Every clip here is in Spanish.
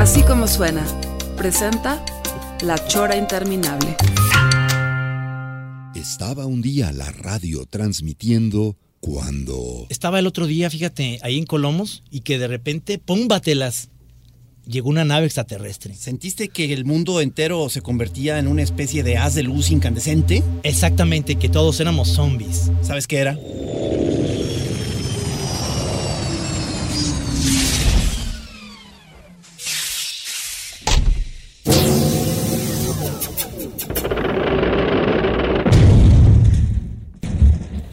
Así como suena, presenta La Chora Interminable. Estaba un día la radio transmitiendo cuando... Estaba el otro día, fíjate, ahí en Colomos y que de repente, ¡pómbatelas! Llegó una nave extraterrestre. ¿Sentiste que el mundo entero se convertía en una especie de haz de luz incandescente? Exactamente, que todos éramos zombies. ¿Sabes qué era?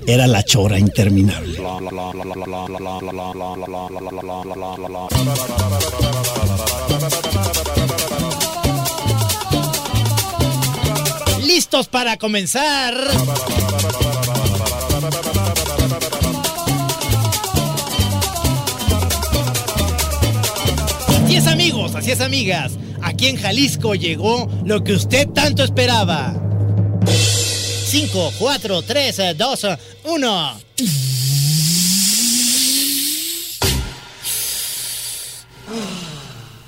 Era la chora interminable. ¡Listos para comenzar! Así es amigos, así es amigas. Aquí en Jalisco llegó lo que usted tanto esperaba. 5, 4, 3, 2, 1.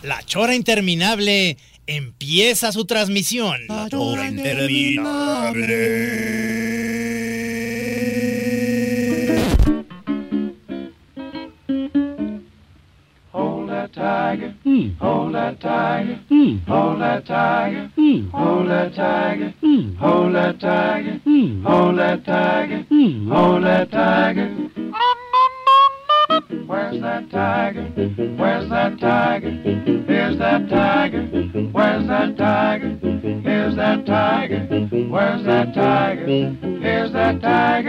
La chora interminable empieza su transmisión. La chora Hold that tiger. Hold that tiger. Hold that tiger. Hold that tiger. Hold that tiger. Hold that tiger. Hold that tiger. Where's that tiger? Where's that tiger? Here's that tiger. Where's that tiger? Here's that tiger. Where's that tiger? Here's that tiger.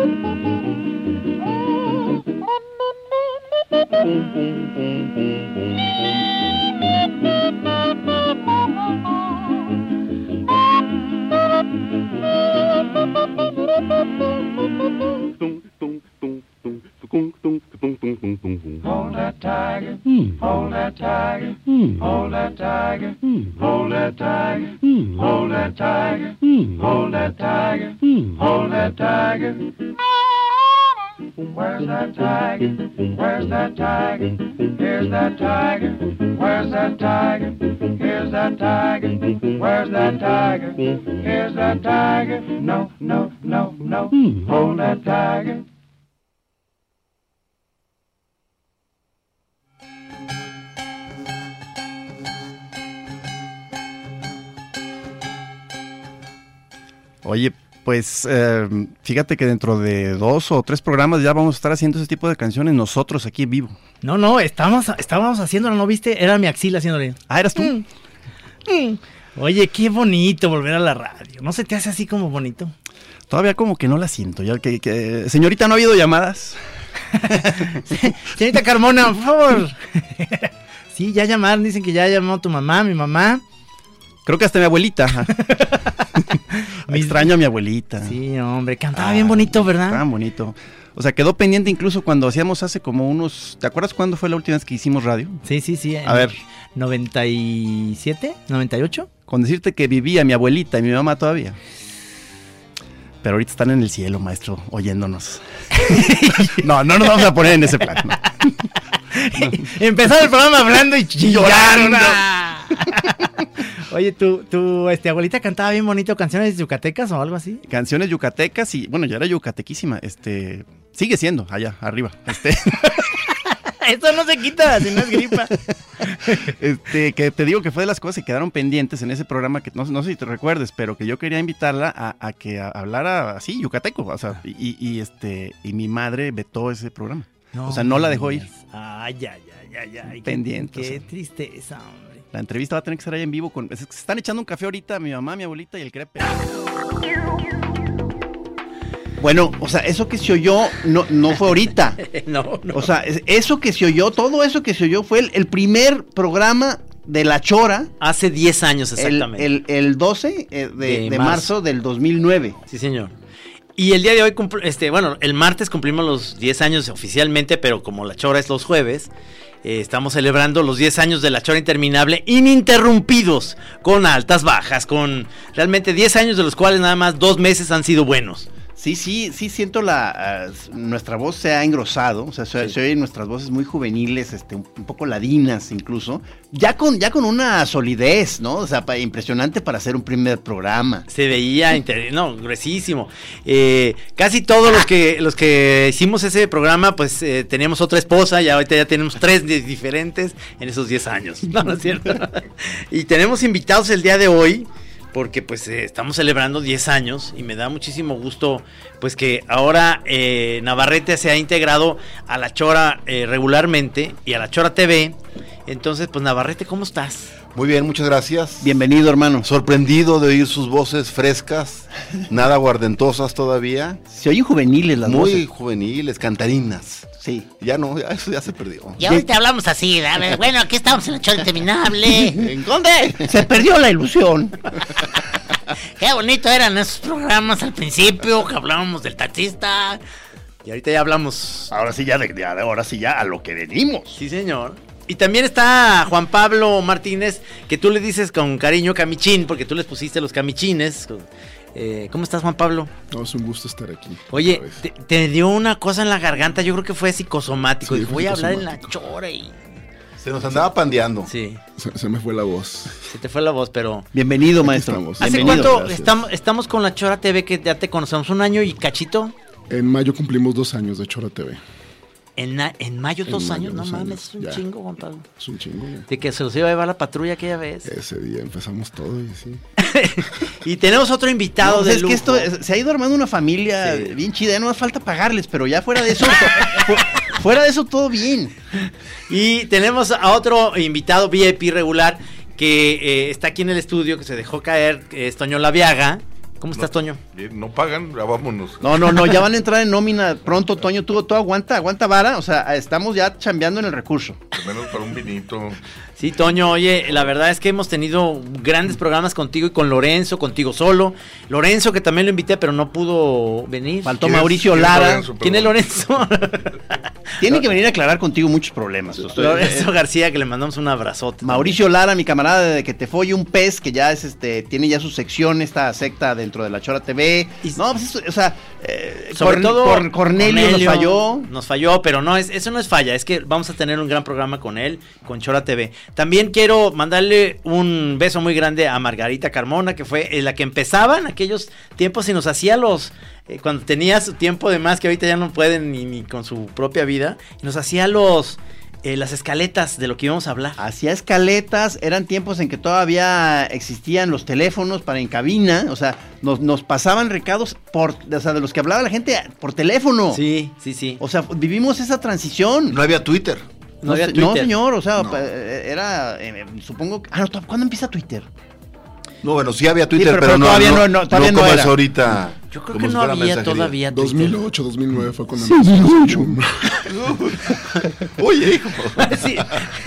Hold that tiger. Hold that tiger. Hold that tiger. Hold that tiger. Hold that tiger. Hold that tiger. Hold that tiger. Where's that tiger? Where's that tiger? Here's that tiger. Where's that tiger? Here's that tiger. Where's that tiger? Here's that tiger. No, no, no, no. Hold that tiger. Oye, pues eh, fíjate que dentro de dos o tres programas ya vamos a estar haciendo ese tipo de canciones nosotros aquí en vivo. No, no, estábamos, estábamos haciéndolo, ¿no viste? Era mi axila haciéndole. Ah, ¿eras tú? Mm. Mm. Oye, qué bonito volver a la radio. ¿No se te hace así como bonito? Todavía como que no la siento. Ya que, que- señorita, ¿no ha habido llamadas? Señorita Carmona, por favor. sí, ya llamaron, dicen que ya llamó tu mamá, mi mamá. Creo que hasta mi abuelita. Extraño a mi abuelita. Sí, hombre, cantaba bien bonito, ¿verdad? Estaba bonito. O sea, quedó pendiente incluso cuando hacíamos hace como unos... ¿Te acuerdas cuándo fue la última vez que hicimos radio? Sí, sí, sí. A ver. ¿97? ¿98? Con decirte que vivía mi abuelita y mi mamá todavía. Pero ahorita están en el cielo, maestro, oyéndonos. no, no nos vamos a poner en ese plan. no. Empezar el programa hablando y chillando. Oye, ¿tu, tu este, abuelita cantaba bien bonito canciones yucatecas o algo así? Canciones yucatecas y, bueno, ya era yucatequísima. Este, sigue siendo allá, arriba. Este, Eso no se quita, si no es gripa. este, que te digo que fue de las cosas que quedaron pendientes en ese programa que no, no sé si te recuerdes, pero que yo quería invitarla a, a que hablara así, yucateco. O sea, y, y, este, y mi madre vetó ese programa. o sea, no la dejó ir. Ay, ay, ay, ay, ay. Pendiente, Qué, qué o sea. tristeza, hombre. La entrevista va a tener que ser ahí en vivo. Con, se están echando un café ahorita mi mamá, mi abuelita y el crepe. Bueno, o sea, eso que se oyó no, no fue ahorita. no, no. O sea, es- eso que se oyó, todo eso que se oyó fue el, el primer programa de La Chora. Hace 10 años el, exactamente. el, el 12 eh, de, De de marzo. marzo del 2009. Sí, señor. Y el día de hoy, este, bueno, el martes cumplimos los 10 años oficialmente, pero como la chora es los jueves, eh, estamos celebrando los 10 años de la chora interminable, ininterrumpidos, con altas, bajas, con realmente 10 años de los cuales nada más dos meses han sido buenos. Sí, sí, sí siento la ah, nuestra voz se ha engrosado, o sea, se, se oyen nuestras voces muy juveniles, este, un, un poco ladinas incluso, ya con ya con una solidez, ¿no? O sea, pa- impresionante para hacer un primer programa. Se veía, inter- no, gruesísimo. Eh, casi todos los que, los que hicimos ese programa, pues eh, teníamos otra esposa, y ahorita ya tenemos tres di- diferentes en esos 10 años. No, no es cierto. y tenemos invitados el día de hoy, porque pues eh, estamos celebrando 10 años y me da muchísimo gusto, pues que ahora eh, Navarrete se ha integrado a la Chora eh, regularmente y a la Chora TV. Entonces, pues Navarrete, ¿cómo estás? Muy bien, muchas gracias. Bienvenido, hermano. Sorprendido de oír sus voces frescas, nada guardentosas todavía. Se oyen juveniles las Muy voces. juveniles, cantarinas. Sí. Ya no, ya, eso ya se perdió. Y ahorita hablamos así, a ver, bueno, aquí estamos en la chora interminable. ¿En dónde? Se perdió la ilusión. Qué bonito eran esos programas al principio, que hablábamos del taxista. Y ahorita ya hablamos. Ahora sí ya, de, de- ahora sí ya a lo que venimos. Sí, señor. Y también está Juan Pablo Martínez, que tú le dices con cariño camichín, porque tú les pusiste los camichines. Eh, ¿Cómo estás, Juan Pablo? No, es un gusto estar aquí. Oye, te, te dio una cosa en la garganta, yo creo que fue psicosomático. Sí, voy a hablar en la chora y... Se nos andaba pandeando. Sí, Se, se me fue la voz. se te fue la voz, pero... Bienvenido, maestro. estamos. ¿Hace Bienvenido. cuánto estamos, estamos con la Chora TV que ya te conocemos? ¿Un año y cachito? En mayo cumplimos dos años de Chora TV. En, en mayo, En dos mayo, años, no mames, es un ya. chingo, Juan Pablo. Es un chingo. ya. De que se los iba a llevar la patrulla aquella vez. Ese día empezamos todo y sí. Y tenemos otro invitado No, de es que esto es- se ha ido armando una familia Sí. bien chida, ya no más falta pagarles, pero ya fuera de eso, fu- fuera de eso todo bien. Y tenemos a otro invitado VIP regular que eh, está aquí en el estudio, que se dejó caer, que es Toño Laviaga. ¿Cómo estás, Toño? Bien, No pagan, ya vámonos. No, no, no, ya van a entrar en nómina pronto, Toño, tú, tú aguanta, aguanta vara, o sea, estamos ya chambeando en el recurso. Al menos para un vinito. Sí, Toño, oye, la verdad es que hemos tenido grandes programas contigo y con Lorenzo, contigo solo. Lorenzo, que también lo invité, pero no pudo venir. Faltó ¿Quién es- Mauricio Lara. ¿Quién es Lorenzo? Tiene que venir a aclarar contigo muchos problemas. Lorenzo García, que le mandamos un abrazote. Mauricio Lara, mi camarada de que te folle un pez, que ya es este, tiene ya su sección, esta secta dentro de la Chora TV. Y- no, pues eso, o sea, eh, Sobre Corn- todo Cor- Cornelio, nos falló. Nos falló, pero no, es, eso no es falla, es que vamos a tener un gran programa con él, con Chora TV. También quiero mandarle un beso muy grande a Margarita Carmona, que fue eh, la que empezaba en aquellos tiempos y nos hacía los... eh, cuando tenía su tiempo de más, que ahorita ya no pueden ni, ni con su propia vida, y nos hacía los... eh, las escaletas de lo que íbamos a hablar. Hacía escaletas, eran tiempos en que todavía existían los teléfonos para en cabina, o sea, nos, nos pasaban recados por, o sea, de los que hablaba la gente por teléfono. Sí, sí, sí. O sea, vivimos esa transición. No había Twitter. No había Twitter. señor, o sea, No. eh, era, eh, supongo, que- ah, no, ¿cuándo empieza Twitter? No, bueno, sí había Twitter, pero- pero, todavía no, no- no, todavía no como era. es ahorita. Yo creo que no había mensajería. todavía Twitter. 2008, 2009 fue cuando mucho. Oye, hijo. Sí,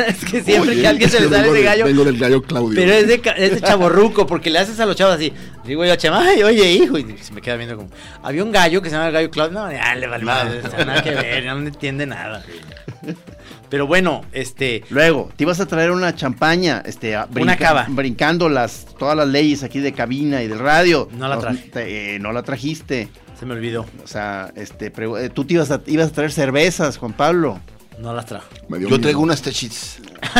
es que siempre Oye, que alguien se le sale ese gallo... Vengo del gallo Claudio. Pero es de, ca- es de chaborruco, porque le haces a los chavos así. Digo yo, chama, ay, oye, hijo. Y se me queda viendo como. Había un gallo que se llama el gallo Claudio. No, ya le vale Nada. que ver, no entiende nada. Pero bueno, este. Luego, te ibas a traer una champaña, este, a- Una cava. brincando las, todas las leyes aquí de cabina y del radio. No la traje. te- eh, no la trajiste. Se me olvidó. O sea, este, eh, tú te ibas a, ibas a traer cervezas, Juan Pablo. No las trajo. Yo miedo. traigo unas techis.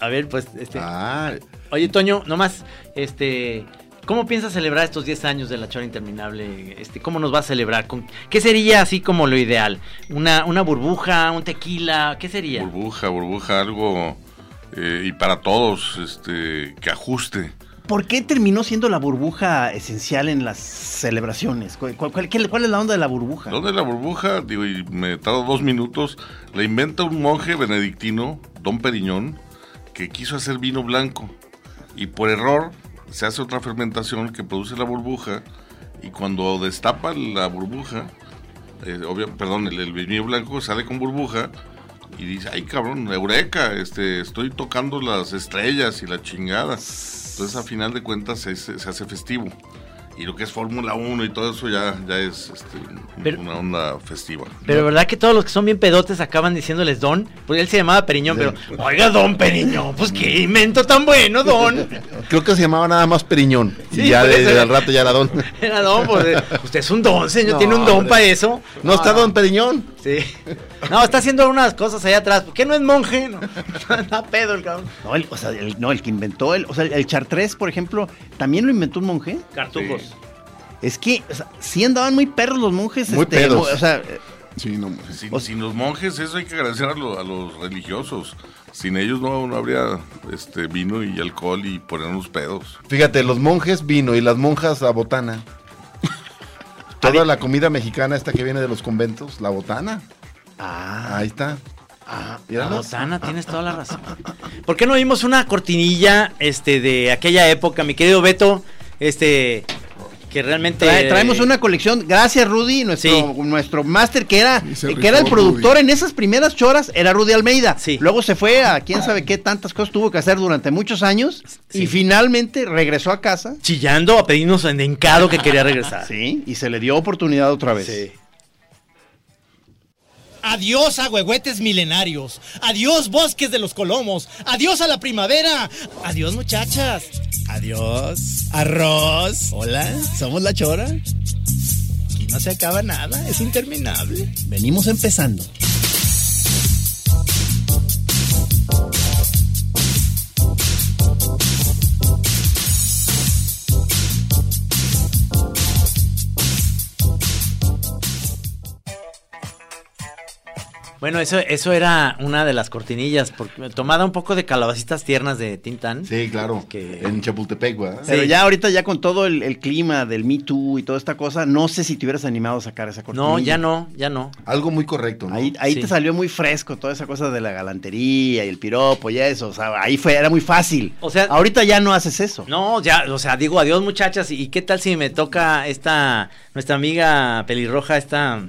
A ver, pues, este. Ah, Oye, Toño, nomás, este. ¿Cómo piensas celebrar estos 10 años de la Chora Interminable? Este, ¿Cómo nos va a celebrar? ¿Con, ¿Qué sería así como lo ideal? ¿Una, ¿Una burbuja? ¿Un tequila? ¿Qué sería? Burbuja, burbuja, algo. eh, y para todos, este, que ajuste. ¿Por qué terminó siendo la burbuja esencial en las celebraciones? ¿Cuál, cuál- cuál- qué- cuál es la onda de la burbuja? ¿Dónde es la burbuja? Digo, y me tardo dos minutos. La inventa un monje benedictino, Don Periñón, que quiso hacer vino blanco. Y por error se hace otra fermentación que produce la burbuja. Y cuando destapa la burbuja, eh, obvia- perdón, el, el blanco sale con burbuja. Y dice, ay cabrón, eureka, este, estoy tocando las estrellas y la chingada. Entonces a final de cuentas se- se hace festivo. Y lo que es Fórmula 1 y todo eso ya, ya es este, Pero- una onda festiva. Pero verdad que todos los que son bien pedotes acaban diciéndoles Don, pues él se llamaba Periñón, pero oiga Don Periñón, pues qué invento tan bueno, Don. creo que se llamaba nada más Periñón. Sí, y ya por de, eso. de al rato ya era Don. Era Don, pues eh, usted es un Don, señor, No, tiene un don hombre. para eso. No está Don Periñón. Sí. No, está haciendo unas cosas allá atrás. ¿Por qué no es monje? No, está pedo el cabrón. No, el, o sea, el, no, el que inventó el, o sea, el chartrés, por ejemplo, también lo inventó un monje. Cartujos. Es que, o sea, sí andaban muy perros los monjes. Muy este, pedos. O sea, eh, Sí, no. Sin, sin los monjes, eso hay que agradecer a, lo- a los religiosos. Sin ellos no, no habría este vino y alcohol y ponernos pedos. Fíjate, los monjes vino y las monjas la botana. Toda la comida mexicana esta que viene de los conventos, la botana. Ah. Ahí está. La Míralos. botana, tienes toda la razón. ¿Por qué no vimos una cortinilla este, de aquella época, mi querido Beto? Este, que realmente... trae- traemos una colección. Gracias, Rudy, nuestro, nuestro máster que era, que era el productor Rudy. en esas primeras choras, era Rudy Almeida. Luego se fue a quién sabe qué tantas cosas tuvo que hacer durante muchos años y finalmente regresó a casa. Chillando a pedirnos en encado que quería regresar. Sí, y se le dio oportunidad otra vez. Adiós a huehuetes milenarios. Adiós bosques de los colomos. Adiós a la primavera. Adiós muchachas. Adiós. Arroz. Hola, somos la chora. Aquí no se acaba nada, es interminable. Venimos empezando. Bueno, eso, eso era una de las cortinillas, porque, tomada un poco de calabacitas tiernas de Tintán. Sí, claro. En Chapultepec, ¿verdad? Pero ya ahorita, ya con todo el, el clima del Me Too y toda esta cosa, no sé si te hubieras animado a sacar esa cortina. No, ya no, ya no. Algo muy correcto. ¿no? Ahí, ahí Sí. te salió muy fresco toda esa cosa de la galantería y el piropo y eso. O sea, ahí fue, era muy fácil. O sea, ahorita ya no haces eso. No, ya, o sea, digo adiós muchachas. ¿Y qué tal si me toca esta, nuestra amiga pelirroja, esta,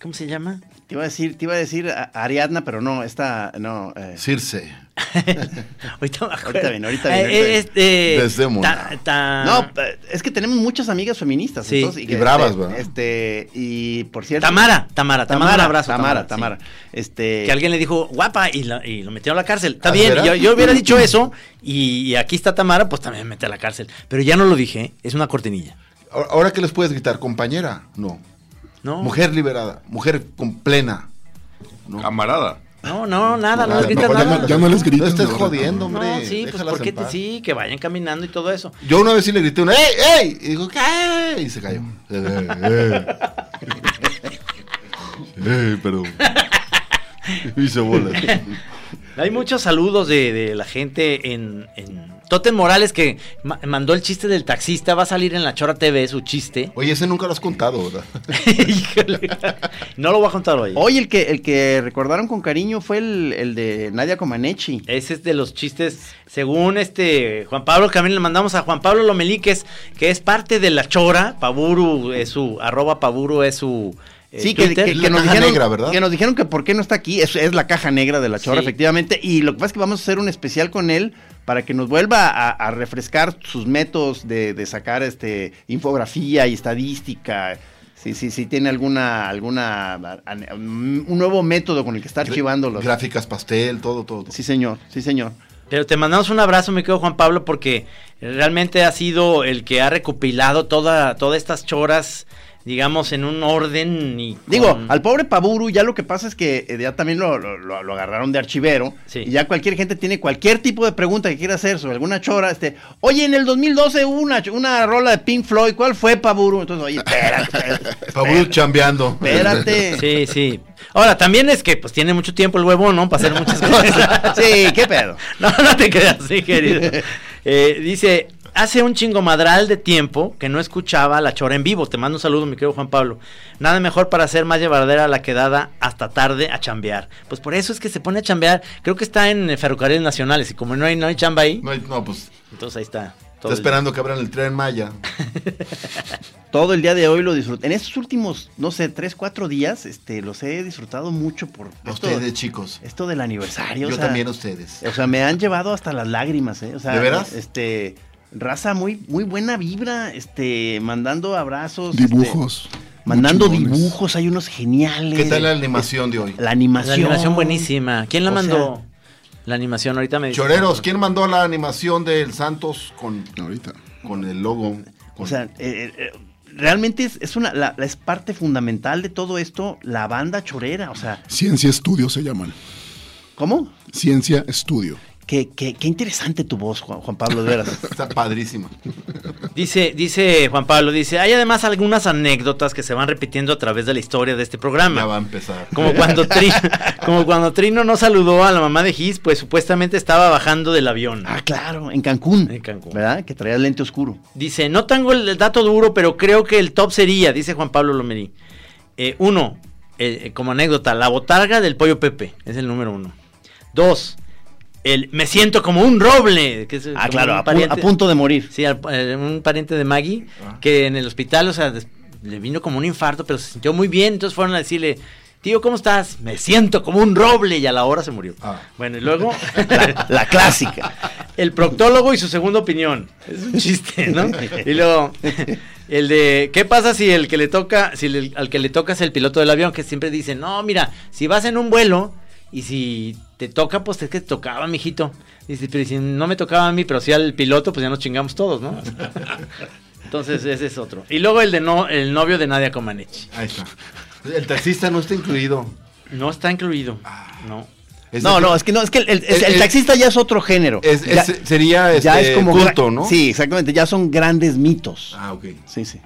¿cómo se llama? Te iba a decir, te iba a decir a- Ariadna, pero no, esta, no. eh, Circe. ahorita, me acuerdo. Ahorita viene, ahorita viene. Eh, eh, este, Desdémona. ta- ta- No, eh, es que tenemos muchas amigas feministas. Sí. entonces, Y que, bravas, este, ¿verdad? Este, y por cierto. Tamara, Tamara, mando un abrazo, Tamara, Tamara, Tamara. Este. Que alguien le dijo guapa y, la- y lo metió a la cárcel. Está ¿Ah, bien, yo, yo hubiera dicho eso y, y aquí está Tamara, pues también me mete a la cárcel. Pero ya no lo dije, ¿eh? es una cortinilla. Ahora- Ahora que les puedes gritar, compañera, no. No. Mujer liberada, mujer con plena. Camarada. No, no, nada, no, Ah, les gritas no, ya nada. no- ya no les gritas, No estés jodiendo, hombre. No, sí, pues porque paz. sí, que vayan caminando y todo eso. Yo una vez sí le grité una, ¡ey, ey! Y dijo, ¿qué? Y se cayó. Pero... Hice bolas. Hay muchos saludos de, de la gente en, en Totem Morales que ma- mandó el chiste del taxista, va a salir en la Chora TV su chiste. Oye, ese nunca lo has contado, ¿verdad? Híjole. No lo voy a contar hoy. Hoy el que, el que recordaron con cariño fue el, el de Nadia Comaneci. Ese es de los chistes, según este Juan Pablo, que también le mandamos a Juan Pablo Lomeliques, que es parte de la Chora, Paburu es su, arroba Paburu es su Sí, que, Twitter. que- que La nos dijeron, negra, ¿verdad? que nos dijeron que por qué no está aquí. Es, es la caja negra de la chora, Sí. efectivamente. Y lo que pasa es que vamos a hacer un especial con él para que nos vuelva a, a refrescar sus métodos de, de sacar este infografía y estadística. Sí, sí, sí, tiene alguna, alguna, un nuevo método con el que está archivando los. Gráficas pastel, todo, todo. todo. Sí, señor, sí, señor. Pero te mandamos un abrazo, mi querido Juan Pablo, porque realmente ha sido el que ha recopilado toda, todas estas choras digamos, en un orden y... Digo, al pobre Paburu ya lo que pasa es que eh, ya también lo, lo- lo- agarraron de archivero y ya cualquier gente tiene cualquier tipo de pregunta que quiera hacer sobre alguna chora, este, oye, en el 2012 hubo una, una rola de Pink Floyd, ¿cuál fue Paburu? Entonces, oye, espérate, espérate, Pablo chambeando. espérate. Sí, sí. Ahora, también es que pues tiene mucho tiempo el huevo, ¿no? Para hacer muchas cosas. Sí, qué pedo. No, no te creas, sí, querido. Eh, dice, hace un chingomadral de tiempo que no escuchaba la chora en vivo. Te mando un saludo, mi querido Juan Pablo. Nada mejor para hacer más llevadera la quedada hasta tarde a chambear. Pues por eso es que se pone a chambear. Creo que está en eh, ferrocarriles nacionales y como no hay, no hay chamba ahí, No, hay- no, pues entonces ahí está. Está todo el- esperando que abran el tren Maya. Todo el día de hoy lo disfruté. En estos últimos, no sé, tres, cuatro días, este, los he disfrutado mucho por A esto, ustedes, chicos. esto del aniversario. Yo o sea, también a ustedes. O sea, me han llevado hasta las lágrimas, ¿eh? O sea, ¿De veras? Este, raza muy, muy buena vibra, este, mandando abrazos. este, Dibujos. mandando dibujos, hay unos geniales. ¿Qué tal la animación de hoy? La animación. La animación buenísima. ¿Quién la O mandó? La animación ahorita me dice. Choreros, ¿quién mandó la animación del Santos con, Ahorita. con el logo? O sea, eh, eh, realmente es, es una, la- la- es parte fundamental de todo esto, la banda chorera, o sea, Ciencia Estudio se llaman. ¿cómo? Ciencia Estudio. Qué, qué, qué interesante tu voz, Juan, Juan Pablo, de veras. Está padrísima. Dice, dice Juan Pablo, dice, hay además algunas anécdotas que se van repitiendo a través de la historia de este programa. Ya va a empezar. Como cuando, Tri- como cuando Trino no saludó a la mamá de Gis, pues supuestamente estaba bajando del avión. Ah, claro, en Cancún. En Cancún. ¿Verdad? Que traía lente oscuro. Dice, no tengo el, dato duro, pero creo que el top sería, dice Juan Pablo Lomerí. Eh, uno, eh, como anécdota, la botarga del pollo Pepe, es el número uno. Dos, el me siento como un roble. Que es Ah, claro, a, pu- a punto de morir. Sí, al- eh, un pariente de Maggie, que en el hospital, o sea, le vino como un infarto, pero se sintió muy bien, entonces fueron a decirle, tío, ¿cómo estás? Me siento como un roble, y a la hora se murió. Bueno, y luego... La, la clásica. El proctólogo y su segunda opinión. Es un chiste, ¿no? Y luego, el de, ¿qué pasa si el que le toca, si el- al que le toca es el piloto del avión, que siempre dice, no, mira, si vas en un vuelo y si te toca, pues es que te tocaba, mijito. Dice, pero si no me tocaba a mí, pero sí al piloto, pues ya nos chingamos todos, ¿no? Entonces, ese es otro. Y luego el de no, el novio de Nadia Comaneci. Ahí está. El taxista no está incluido. No está incluido. No. Es no, no, es que no, es que el, el- El- el el- taxista ya es otro género. Es- es- sería, ya este, es como culto, ¿no? Sí, exactamente, ya son grandes mitos. Ah, ok. Sí, sí.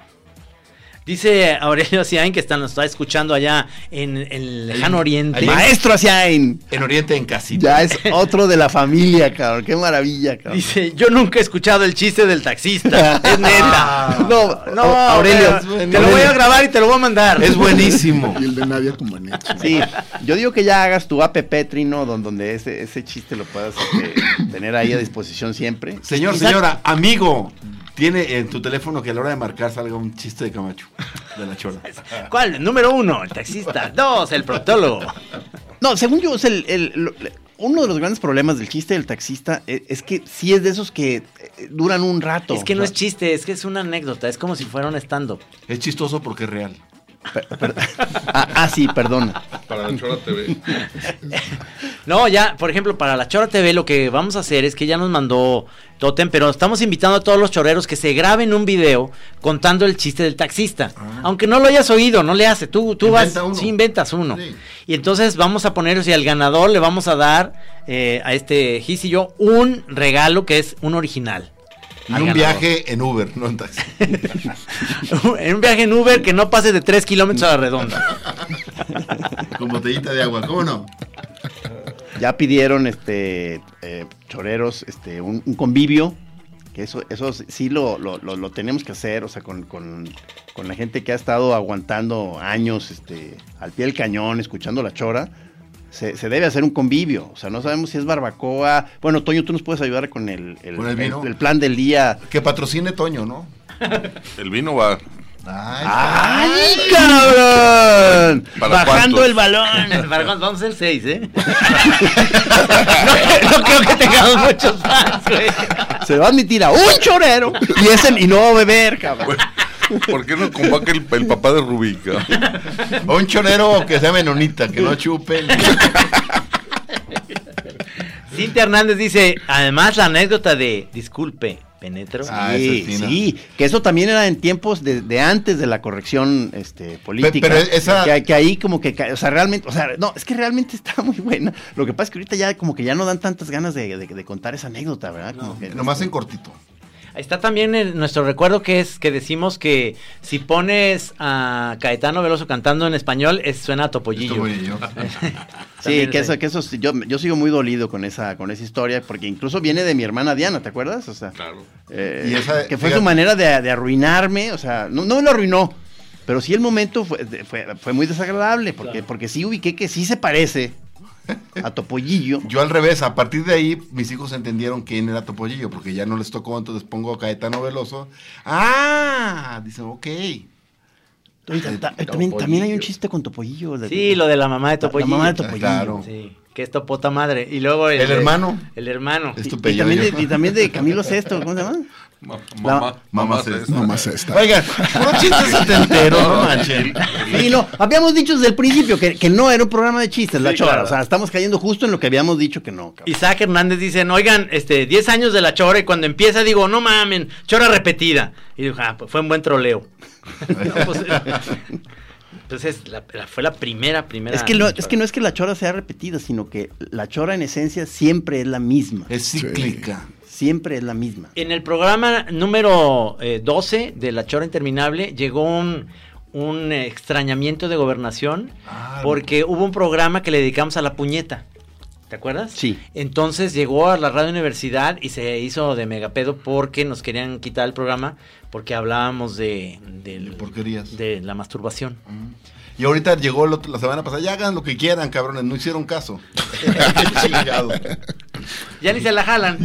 Dice Aurelio Ciain que está, nos está escuchando allá en, en el lejano oriente. ahí- Maestro Asiain. En Oriente, en casita. Ya es otro de la familia, cabrón. Qué maravilla, cabrón. Dice, yo nunca he escuchado el chiste del taxista. es neta. No, No, Aurelio. pero te lo voy a grabar y te lo voy a mandar. Es buenísimo. Y el de Nadia Comaneci. Sí, yo digo que ya hagas tu app Trino, don- donde ese, ese chiste lo puedas este, tener ahí a disposición siempre. Señor, Quizá- señora, amigo, tiene en tu teléfono que a la hora de marcar salga un chiste de Camacho, de la chora. ¿Cuál? Número uno, el taxista. Dos, el proctólogo. No, según yo, es el, el- uno de los grandes problemas del chiste del taxista es, es que sí es de esos que eh, duran un rato. Es que no O es chiste, es que es una anécdota. Es como si fuera un stand-up. Es chistoso porque es real. Ah, ah, sí, perdona. Para la Chora TV. No, ya, por ejemplo, para la Chora TV lo que vamos a hacer es que ya nos mandó Totem, pero estamos invitando a todos los choreros que se graben un video contando el chiste del taxista. Aunque no lo hayas oído, no le hace. Tú, tú vas, uno. sí inventas uno. Sí. Y entonces vamos a poner, o sea, al ganador le vamos a dar eh, a este Gis y yo un regalo que es un original. Y un viaje en Uber, no en taxi. en un viaje en Uber que no pase de 3 kilómetros a la redonda. Con botellita de agua, ¿cómo no? Ya pidieron este eh, choreros este un, un convivio. Que eso, eso sí lo, lo, lo- lo tenemos que hacer, o sea, con, con- con la gente que ha estado aguantando años este, al pie del cañón, escuchando la chora. Se, se debe hacer un convivio. O sea, no sabemos si es barbacoa. Bueno, Toño, tú nos puedes ayudar con el, el- ¿Con el vino? el plan del día. Que patrocine Toño, ¿no? El vino va. ¡Ay, cabrón! ¿Para Bajando cuántos? el balón. Vamos a ser 6, ¿eh? no, no creo que tengamos muchos fans, güey. Se va a admitir a un chorero y, ese, y no va a beber, cabrón. ¿Por qué no convoca el, el papá de Rubica? O un chorero que sea menonita, que no chupe. Cintia Hernández dice, además la anécdota de, disculpe, Penetro. Ah, sí, sí, que eso también era en tiempos de, de antes de la corrección este, política. pero esa- que, que ahí como que, o sea, realmente, o sea, no, es que realmente está muy buena. Lo que pasa es que ahorita ya como que ya no dan tantas ganas de, de- de contar esa anécdota, ¿verdad? Como que- Nomás en cortito. Está también el- nuestro recuerdo que es que decimos que si pones a Caetano Veloso cantando en español, es, suena a Topollillo. Topollillo. Sí, que es eso, que eso, sí, yo, yo sigo muy dolido con esa, con esa historia, porque incluso viene de mi hermana Diana, ¿te acuerdas? O sea, Claro. eh, Y esa- que fue fíjate- su manera de, de arruinarme, o sea, no, no me lo arruinó, pero sí el momento fue, de- fue, fue muy desagradable, porque, porque sí ubiqué que sí se parece a Topollillo. Yo al revés, a partir de ahí mis hijos entendieron quién era Topollillo, porque ya no les tocó, entonces pongo a Caetano Veloso. Ah, dicen, ok. Ta- ta- también, también hay un chiste con Topollillo. de- Sí, lo de la mamá de Topollillo. La, mamá de Topollillo. Claro. Sí, que es Topota madre. Y luego el, El hermano. El hermano. Tu Y también, de, y también de Camilo Sesto, ¿cómo se llama? Ma- La- Mamá, mamá, Mamá esta. Oigan, puro chiste setentero, no manchen. Sí, no, habíamos dicho desde el principio que, que no era un programa de chistes, la Sí, chora. claro. O sea, estamos cayendo justo en lo que habíamos dicho que no. cabrón. Isaac Hernández dicen, oigan, este, 10 años de la chora y cuando empieza digo, no mamen, chora repetida. Y digo, ah, pues fue un buen troleo. No, pues, pues es la- la- fue la primera, primera. Es que, lo- chora. es que no es que la chora sea repetida, sino que la chora en esencia siempre es la misma. Es cíclica. Siempre es la misma. En el programa número eh, 12 de La Chora Interminable llegó un, un extrañamiento de gobernación Ah, porque hubo un programa que le dedicamos a la puñeta. ¿Te acuerdas? Sí. Entonces llegó a la radio universidad y se hizo de megapedo porque nos querían quitar el programa porque hablábamos de, De porquerías. de la masturbación. Y ahorita llegó el otro- la semana pasada, ya hagan lo que quieran, cabrones, no hicieron caso. Chingado. Ya ni se la jalan.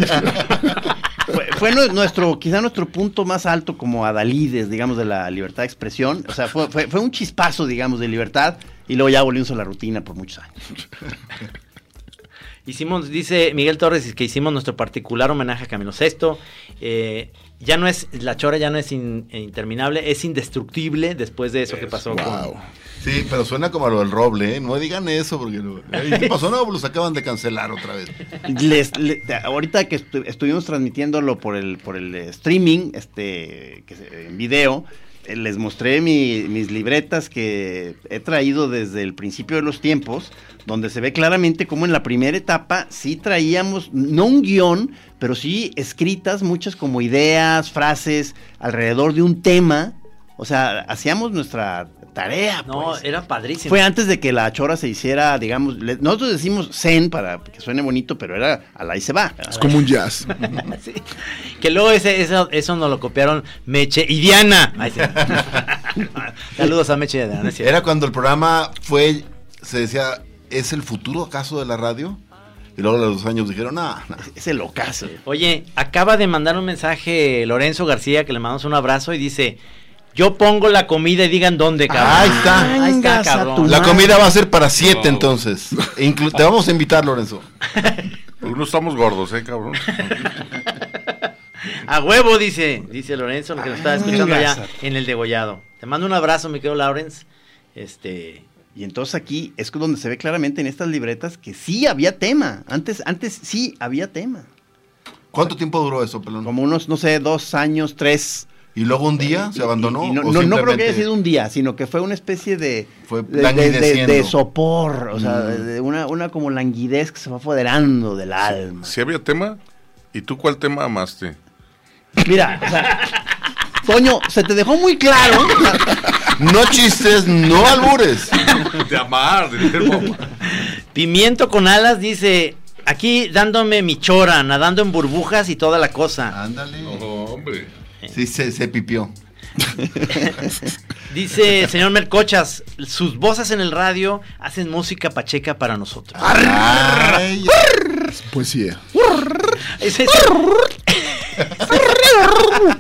Fue, fue nu- nuestro, quizá nuestro punto más alto como adalides, digamos, de la libertad de expresión. O sea, fue, fue, fue un chispazo, digamos, de libertad y luego ya volvimos a la rutina por muchos años. Hicimos, dice Miguel Torres, que hicimos nuestro particular homenaje a Camilo Sesto. Eh, ya no es, la chora ya no es in- interminable, es indestructible después de eso que pasó Wow. con... Sí, pero suena como a lo del roble, ¿eh? No digan eso porque no. Ay, ¿Qué pasó? No, los acaban de cancelar otra vez. Les, le- te- ahorita que estu- estuvimos transmitiéndolo por el, por el eh, streaming, este, que en video, eh, les mostré mi- mis libretas que he traído desde el principio de los tiempos, donde se ve claramente cómo en la primera etapa sí traíamos, no un guion, pero sí escritas muchas como ideas, frases alrededor de un tema. O sea, hacíamos nuestra tarea. No, pues. era padrísimo. Fue antes de que la chora se hiciera, digamos, le- nosotros decimos zen para que suene bonito, pero era a la y se va. Es como un jazz. Sí. Que luego ese, eso, eso nos lo copiaron Meche y Diana. Ay, sí. Saludos a Meche y Diana. ¿no? Era cuando el programa fue, se decía, ¿es el futuro acaso de la radio? Y luego a los dos años dijeron, ah, no. Es el ocaso. Oye, acaba de mandar un mensaje Lorenzo García que le mandamos un abrazo y dice, yo pongo la comida y digan dónde, cabrón. Ahí está. Ahí está, cabrón. La comida va a ser para siete Wow. entonces. Inclu- te vamos a invitar, Lorenzo. No estamos gordos, ¿eh, cabrón? A huevo, dice, dice Lorenzo, que nos está escuchando allá en el degollado. Te mando un abrazo, mi querido Lawrence. Este, Y entonces aquí es donde se ve claramente en estas libretas que sí había tema. Antes, antes sí había tema. ¿Cuánto tiempo duró eso, pelón? Como unos, no sé, dos años, tres. ¿Y luego un día se Y- abandonó? y no, ¿O no, no creo que haya sido un día, sino que fue una especie de, Fue de, de- sopor, o sea, Mm. de, de una, una como languidez que se va apoderando del alma. Si había tema, ¿y tú cuál tema amaste? Mira, o sea, Toño, se te dejó muy claro. No chistes, no albures. De amar, de verbo amar. Pimiento con alas dice, aquí dándome mi chora, nadando en burbujas y toda la cosa. Ándale. Hombre. Sí, se, se pipió. Dice el señor Mercochas, sus voces en el radio hacen música pacheca para nosotros. Ay, Es poesía. Es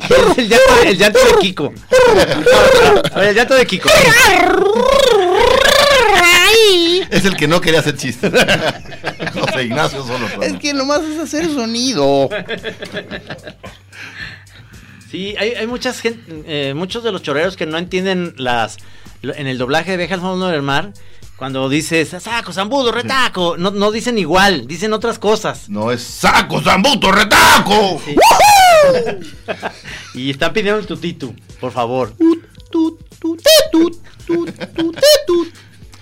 Es el, llanto, el llanto de Kiko. A ver, el llanto de Kiko. es el que no quería hacer chistes. José Ignacio solo. es que nomás es hacer sonido. Sí, hay, hay muchas gen- eh, muchos de los choreros que no entienden las en el doblaje de Viaje al fondo del mar Cuando dices saco, zambudo, retaco, no, no dicen igual, dicen otras cosas. No es saco, zambuto, retaco. Sí. y están pidiendo el tutitu, por favor.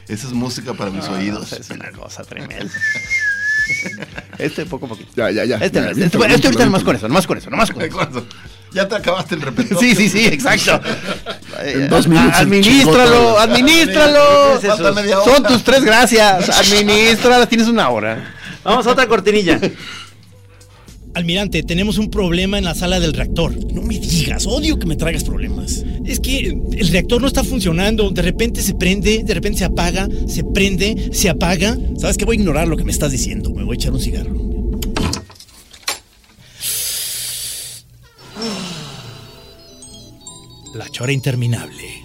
Esa es música para mis oídos. Es una cosa tremenda. Este poco a poquito. Ya, ya, ya. Este, Ya, este, aviéntalo, este ahorita nomás con eso, nomás con eso, nomás con eso. Ya te acabaste el repertorio. Sí, sí, sí, exacto. En dos minutos, Administralo, administralo. Son tus tres gracias. Administralas, tienes una hora. Vamos a otra cortinilla. Almirante, tenemos un problema en la sala del reactor. No me digas, odio que me traigas problemas. Es que el reactor no está funcionando. De repente se prende, de repente se apaga, se prende, se apaga. ¿Sabes qué? Voy a ignorar lo que me estás diciendo. Me voy a echar un cigarro. Chora interminable.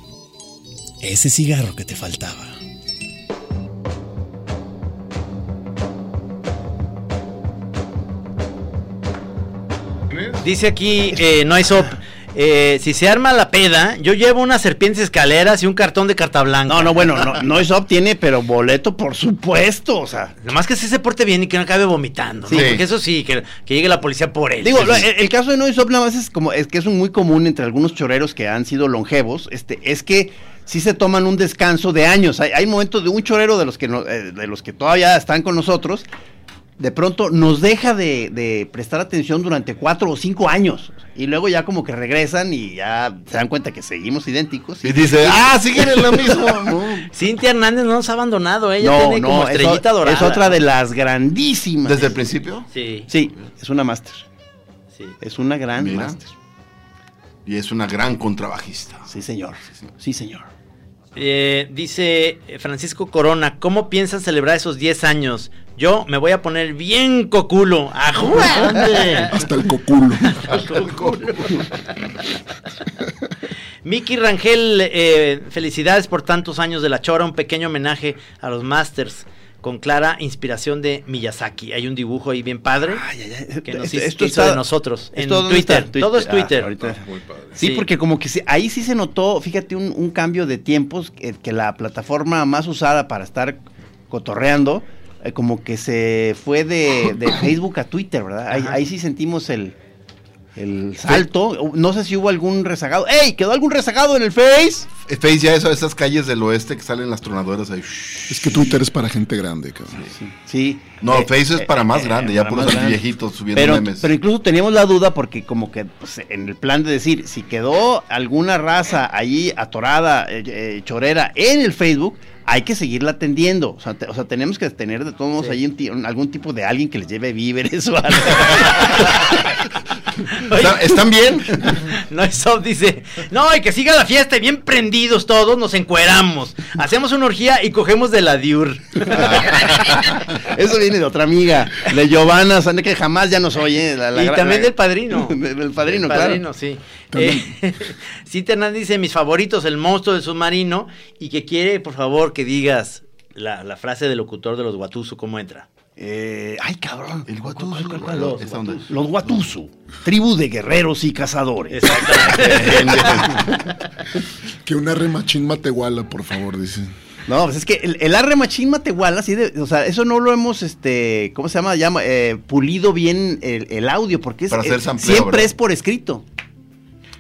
Ese cigarro que te faltaba. Dice aquí, eh, no hay sop. Eh, si se arma la peda, yo llevo unas serpientes escaleras y un cartón de carta blanca. No, no, bueno, no, no es obtiene, pero boleto, por supuesto. O sea, Nomás que sí se porte bien y que no acabe vomitando, ¿no? Sí. Porque eso sí, que, que llegue la policía por él. Digo, el, el caso de Noisop nada más es como es que es un muy común entre algunos choreros que han sido longevos, este, es que sí se toman un descanso de años. Hay, hay momentos de un chorero de los que no- eh, de los que todavía están con nosotros, de pronto nos deja de, de prestar atención durante cuatro o cinco años. Y luego ya como que regresan y ya se dan cuenta que seguimos idénticos. Y dice, ah, siguen en lo mismo. No. Cintia Hernández no nos ha abandonado, ella No, tiene como no, es, estrellita o- dorada. es otra de las grandísimas. ¿Desde el principio? Sí. Sí, es una máster. Sí. Es una gran máster. Y es una gran contrabajista. Sí, señor. Sí, señor. Eh, dice eh, Francisco Corona, ¿cómo piensan celebrar esos 10 años? Yo me voy a poner bien coculo. ¡Ajú! Hasta el coculo. Miki Rangel, eh, felicidades por tantos años de la chora, un pequeño homenaje a los Masters con clara inspiración de Miyazaki. Hay un dibujo ahí bien padre que nos Esto- hizo, esto hizo está- de nosotros en ¿esto dónde Twitter. está? Todo es Ah, Twitter. Sí, porque como que sí- ahí sí se notó, fíjate, un, un cambio de tiempos, que, que la plataforma más usada para estar cotorreando, eh, como que se fue de, de Facebook a Twitter, ¿verdad? Ahí, ahí sí sentimos el, el salto. No sé si hubo algún rezagado. ¡Ey! ¿Quedó algún rezagado en el Face? Eh, Face ya eso, esas calles del oeste que salen las tronadoras ahí. Es que Twitter es para gente grande, cabrón. Sí. No, Eh, Face es para más eh, grande, ya para puros viejitos subiendo pero, memes. pero incluso teníamos la duda porque como que pues, en el plan de decir, si quedó alguna raza allí atorada, eh, eh, chorera en el Facebook, hay que seguirla atendiendo. O sea, te- o sea, tenemos que tener de todos modos Sí. un- algún tipo de alguien que les lleve víveres o algo. ¿Están, están bien? No, eso dice, no, y que siga la fiesta, y bien prendidos todos, nos encueramos, hacemos una orgía y cogemos de la diur. Eso viene de otra amiga, de Giovanna, que jamás ya nos oye. la- la y también la- del padrino. del padrino, Del claro. padrino, sí. Eh, Hernández dice, mis favoritos, el monstruo del submarino, y que quiere, por favor, que digas la, la frase del locutor de los Guatusu, ¿cómo entra? Eh, ay, cabrón. El guatuso. ¿Cuál, cuál, cuál? ¿Esta onda? Los Guatusu, tribu de guerreros y cazadores. Que una remachín matehuala, por favor, dice. No, pues es que el, el arre machín matehuala, así de, o sea, eso no lo hemos, este, ¿cómo se llama? Llama, eh, pulido bien el, el audio, porque es, Para hacer eh, sampleo, siempre ¿verdad? es por escrito.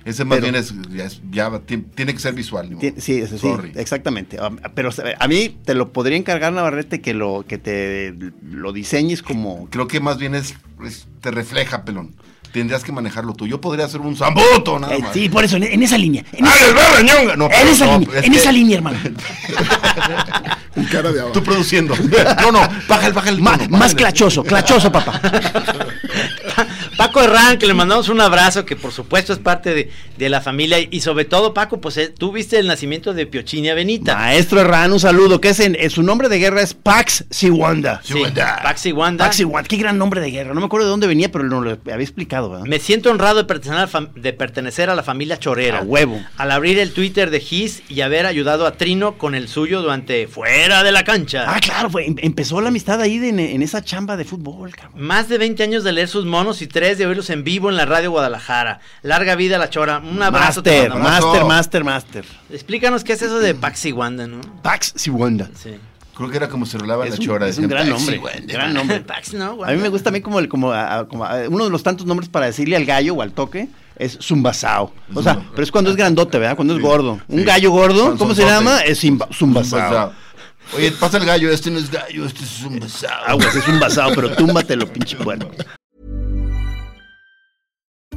Ese más Pero- bien es, ya, es- ya ti- tiene que ser visual. Ti- Sí, sí, Sorry. exactamente. Ah, Pero sea, a mí te lo podría encargar Navarrete que lo que te lo diseñes como Creo que más bien es, es- te refleja, pelón. Tendrías que manejarlo tú. Yo podría hacer un zambuto, nada Eh, más. sí, por eso en, en esa línea. En, ¡Ah, esa! No, en esa no, línea, es en que- esa línea, hermano. Un cara de abajo. Tú produciendo. No, no, baja el, baja el tono, más bájale. clachoso, clachoso, papá. Paco Herrán, que le mandamos un abrazo, que por supuesto es parte de, de la familia, y sobre todo, Paco, pues eh, tú viste el nacimiento de Piochinia Benita. Maestro Herrán, un saludo. Que es en, en su nombre de guerra es Pax Siwanda. Sí, Paxi Wanda. Pax Siwanda, qué gran nombre de guerra. No me acuerdo de dónde venía, pero lo, lo había explicado, ¿verdad? Me siento honrado de pertenecer, a la fam- de pertenecer a la familia Chorera. A huevo. Al abrir el Twitter de Gis y haber ayudado a Trino con el suyo durante fuera de la cancha. Ah, claro, fue, em- empezó la amistad ahí de- en, en esa chamba de fútbol, cabrón. Más de 20 años de leer sus monos y tres de oírlos en vivo en la radio Guadalajara. Larga vida a la Chora. Un abrazo. te Master, master, master, master. Explícanos qué es eso de Paxi Wanda, ¿no? Pax Siwanda. Sí. Creo que era como se rolaba Es la un- chora. es un gran "Paxi, nombre, güey, gran nombre. Pax, no, A mí me gusta también como, el, como, a- a- como a- uno de los tantos nombres para decirle al gallo o al toque es zumbasao. O sea, pero es cuando es grandote, ¿verdad? Cuando es gordo. Un sí. gallo gordo, ¿cómo se llama? Es zumbasao. Zumbasao. Oye, pasa el gallo, este no es gallo, este es un basado. Aguas, es un pero túmbatelo, pinche bueno.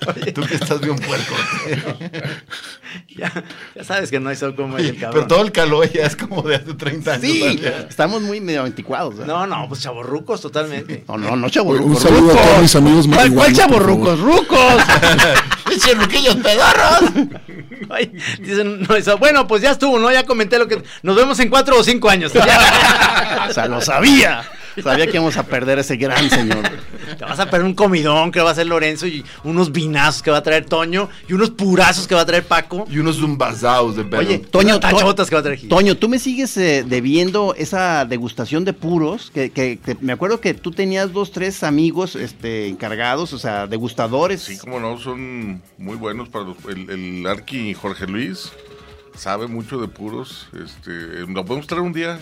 Tú que estás bien puerco. ya, ya sabes que no hay sol como el cabrón. Pero todo el calor ya es como de hace 30 años. Sí, ¿verdad? estamos muy medio anticuados. ¿verdad? No, no, pues chavorrucos totalmente. No, no, no chavorrucos. Un saludo a todos mis amigos ¿Cuál, cuál favor. ¡Rucos! ¡Pinches ruquillos pedorros! Ay, dicen, no, eso, bueno, pues ya estuvo, ¿no? Ya comenté lo que... Nos vemos en cuatro o cinco años. o sea, lo sabía. Sabía que íbamos a perder a ese gran señor. Te vas a perder un comidón que va a hacer Lorenzo y unos vinazos que va a traer Toño y unos purazos que va a traer Paco. Y unos zumbazaos de pelo. Oye, Toño, tachotas que va a traer Gil. Toño, tú me sigues eh, debiendo esa degustación de puros, que, que- que me acuerdo que tú tenías dos, tres amigos este, encargados, o sea, degustadores. Sí, como no, son muy buenos para los, el, el Arqui Jorge Luis. Sabe mucho de puros. Este, ¿Lo podemos traer un día?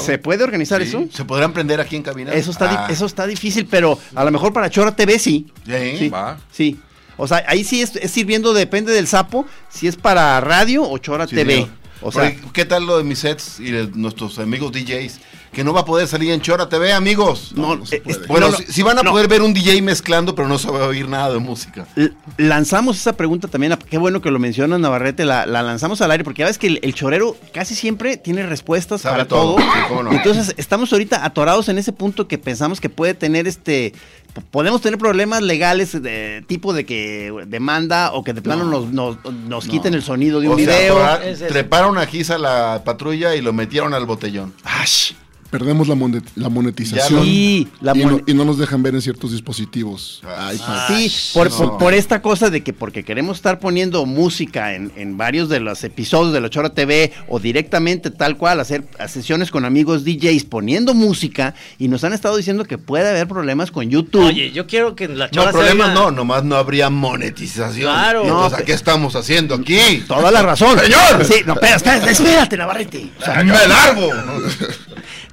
¿Se, puede organizar Sí. eso? ¿Se podrán prender aquí en cabina? Eso está, di- Ah, eso está difícil, pero a lo mejor para Chora TV sí. ¿sí? Sí. Va. Sí. O sea, ahí sí es, es sirviendo, depende del sapo, si es para radio o Chora Sí, TV. señor. O sea, ¿qué tal lo de mis sets y de nuestros amigos DJs? Que no va a poder salir en Chora TV, amigos. no, no se eh, puede. es- Bueno, no, si, si van a no. poder ver un DJ mezclando, pero no se va a oír nada de música. L- lanzamos esa pregunta también, a- qué bueno que lo menciona Navarrete, la, la lanzamos al aire, porque ya ves que el, el chorero casi siempre tiene respuestas Sabe para todo, todo. sí, cómo no. Entonces, estamos ahorita atorados en ese punto que pensamos que puede tener este. Podemos tener problemas legales de tipo de que demanda o que de plano nos, nos, nos quiten el sonido de un O sea, video. atorar- treparon a Giz a la patrulla y lo metieron al botellón. Ash. Perdemos la, monet- la monetización. Sí, la y, no, y no nos dejan ver en ciertos dispositivos. iPad. Sí, por, no. por- por esta cosa de que porque queremos estar poniendo música en, en varios de los episodios de la Chora TV o directamente tal cual hacer sesiones con amigos DJs poniendo música y nos han estado diciendo que puede haber problemas con YouTube. Oye, yo quiero que la No, chora se problemas no, nomás no habría monetización. Claro. Y Entonces, No, ¿qué estamos haciendo aquí? Toda la razón. ¡Señor! Sí, no, espera, espera, espérate, Navarrete. O sea, ¡Me largo!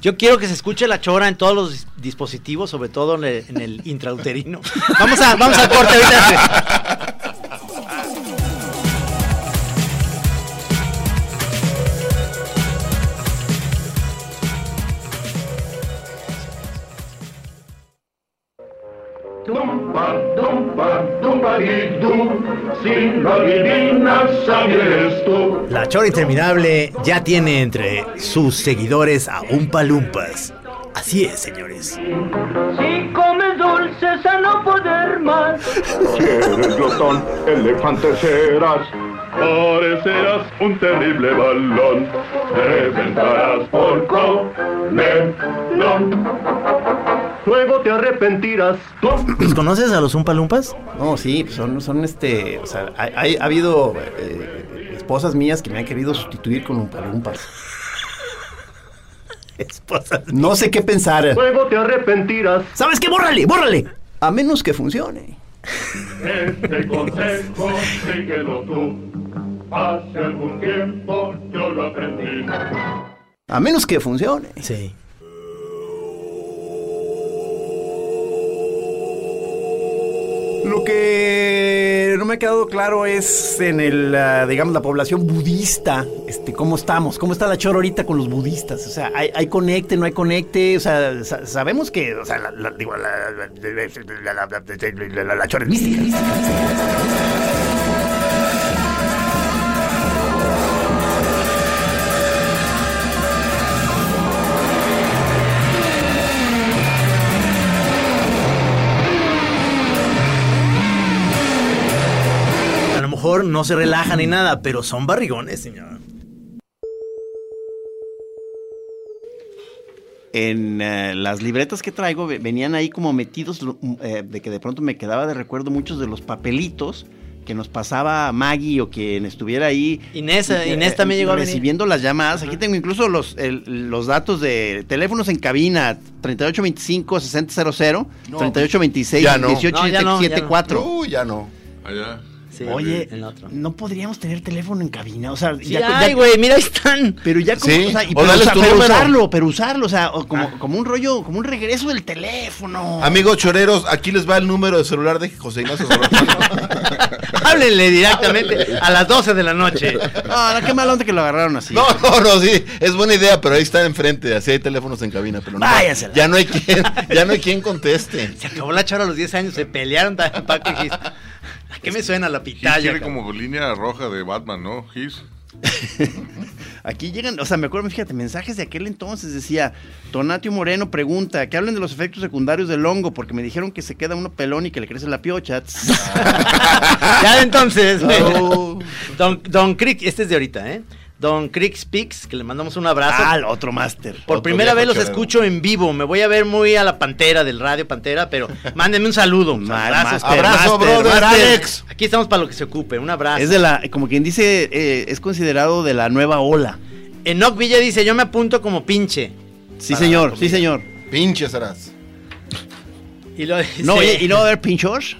Yo quiero que se escuche la chora en todos los dis- dispositivos, sobre todo en el, en el intrauterino. Vamos a, vamos al corte ahorita. La chora interminable ya tiene entre sus seguidores a Umpa Lumpas. Así es, señores. Si comes dulces a no poder más. Si eres glotón, elefante serás. Parecerás un terrible balón. Reventarás por comelón. Luego te arrepentirás. ¿Los conoces a los Umpa Lumpas? No, sí, son, son este, o sea, hay- hay- ha habido eh, esposas mías que me han querido sustituir con un palumpas. Esposas. No sé qué pensar. Luego te arrepentirás. ¿Sabes qué? Bórrale, bórrale. A menos que funcione. Este consejo, síguelo tú. Hace algún tiempo yo lo aprendí. A menos que funcione. Sí. Lo que no me ha quedado claro es en el, ah, digamos, la población budista, este, cómo estamos, cómo está la chora ahorita con los budistas, o sea, hay, hay conecte, no hay conecte, o sea, sa- sabemos que, o sea, la, la- la, la, la- la- la- la- chora es mística. A lo no se relaja ni nada, pero son barrigones, señor. en eh, las libretas que traigo venían ahí como metidos, mm, eh, de que de pronto me quedaba de recuerdo muchos de los papelitos que nos pasaba Maggie o quien estuviera ahí. Inés, eh, Inés también llegó Recibiendo a venir. las llamadas. Aquí tengo incluso los, los datos de teléfonos en cabina, 3825-6000, no, pues 3826-1874. No, no, ya no. Allá. Oye, no podríamos tener teléfono en cabina, o sea, Sí hay, güey, mira, ahí están. Pero ya como, Sí, o sea, y o pero, usa- tu pero usarlo, pero usarlo, o sea, o como, como un rollo, como un regreso del teléfono. Amigos choreros, aquí les va el número de celular de José Ignacio. Háblenle directamente a las 12 de la noche. No, no, qué mal onda que lo agarraron así. No, no, no, sí, es buena idea, pero ahí está enfrente, así hay teléfonos en cabina, pero no, Váyasela. ya no hay quien, ya no hay quien conteste. Se acabó la chora a los 10 años, se pelearon también Paco y. ¿A qué me suena la pitaya? tiene como línea roja de Batman, ¿no? Gis. Aquí llegan, o sea, me acuerdo, fíjate, mensajes de aquel entonces decía, Tonatio Moreno pregunta, que hablen de los efectos secundarios del hongo, porque me dijeron que se queda uno pelón y que le crece la piocha. Ya de entonces, güey. Oh. Don, Don Crick, este es de ahorita, ¿eh? Don Crick Speaks, que le mandamos un abrazo. Ah, otro máster. Por Otro primera vez los chorero. escucho en vivo. Me voy a ver muy a la pantera del radio Pantera, pero mándenme un saludo. Master, Abrazo, master, brother, master. Alex. Aquí estamos para lo que se ocupe. Un abrazo. Es de la, como quien dice, eh, es considerado de la nueva ola. Enoch Villa dice: Yo me apunto como pinche. Sí, señor, sí, señor. Pinche serás. Y lo dice, No, oye, ¿y no va a haber pinchos?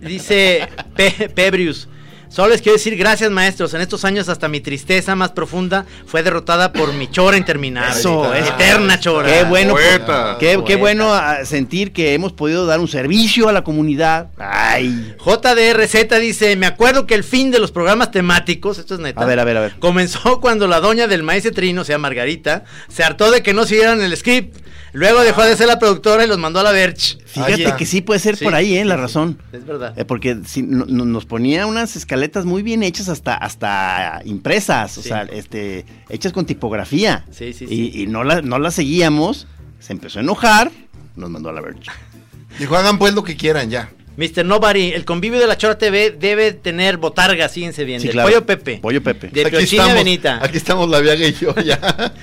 dice Pe- Pebrius. Solo les quiero decir gracias, maestros. En estos años, hasta mi tristeza más profunda fue derrotada por mi chora interminable. Eso, es eterna chora. Qué bueno, Poeta. qué, bueno ah, sentir que hemos podido dar un servicio a la comunidad. Ay. JDRZ dice, me acuerdo que el fin de los programas temáticos, esto es neta. A ver, a ver, a ver. Comenzó cuando la doña del maíz trino, o sea, Margarita, se hartó de que no siguieran el script. Luego dejó de ser la productora y los mandó a la Verge. Fíjate que sí puede ser Sí, por ahí, ¿eh? La sí, razón. Es verdad. Eh, porque si, no- no- nos ponía unas escaletas muy bien hechas, hasta, hasta impresas, o Sí. sea, este, hechas con tipografía. Sí, sí, Y, sí. y no, la, no las seguíamos, se empezó a enojar, nos mandó a la Verge. Dijo, hagan pues lo que quieran ya. Mr. Nobody, el convivio de la Chora TV debe tener botarga, síguense bien. Sí, del claro. Pollo Pepe. Pollo Pepe. De estamos, Benita. aquí estamos la Viaga y yo ya.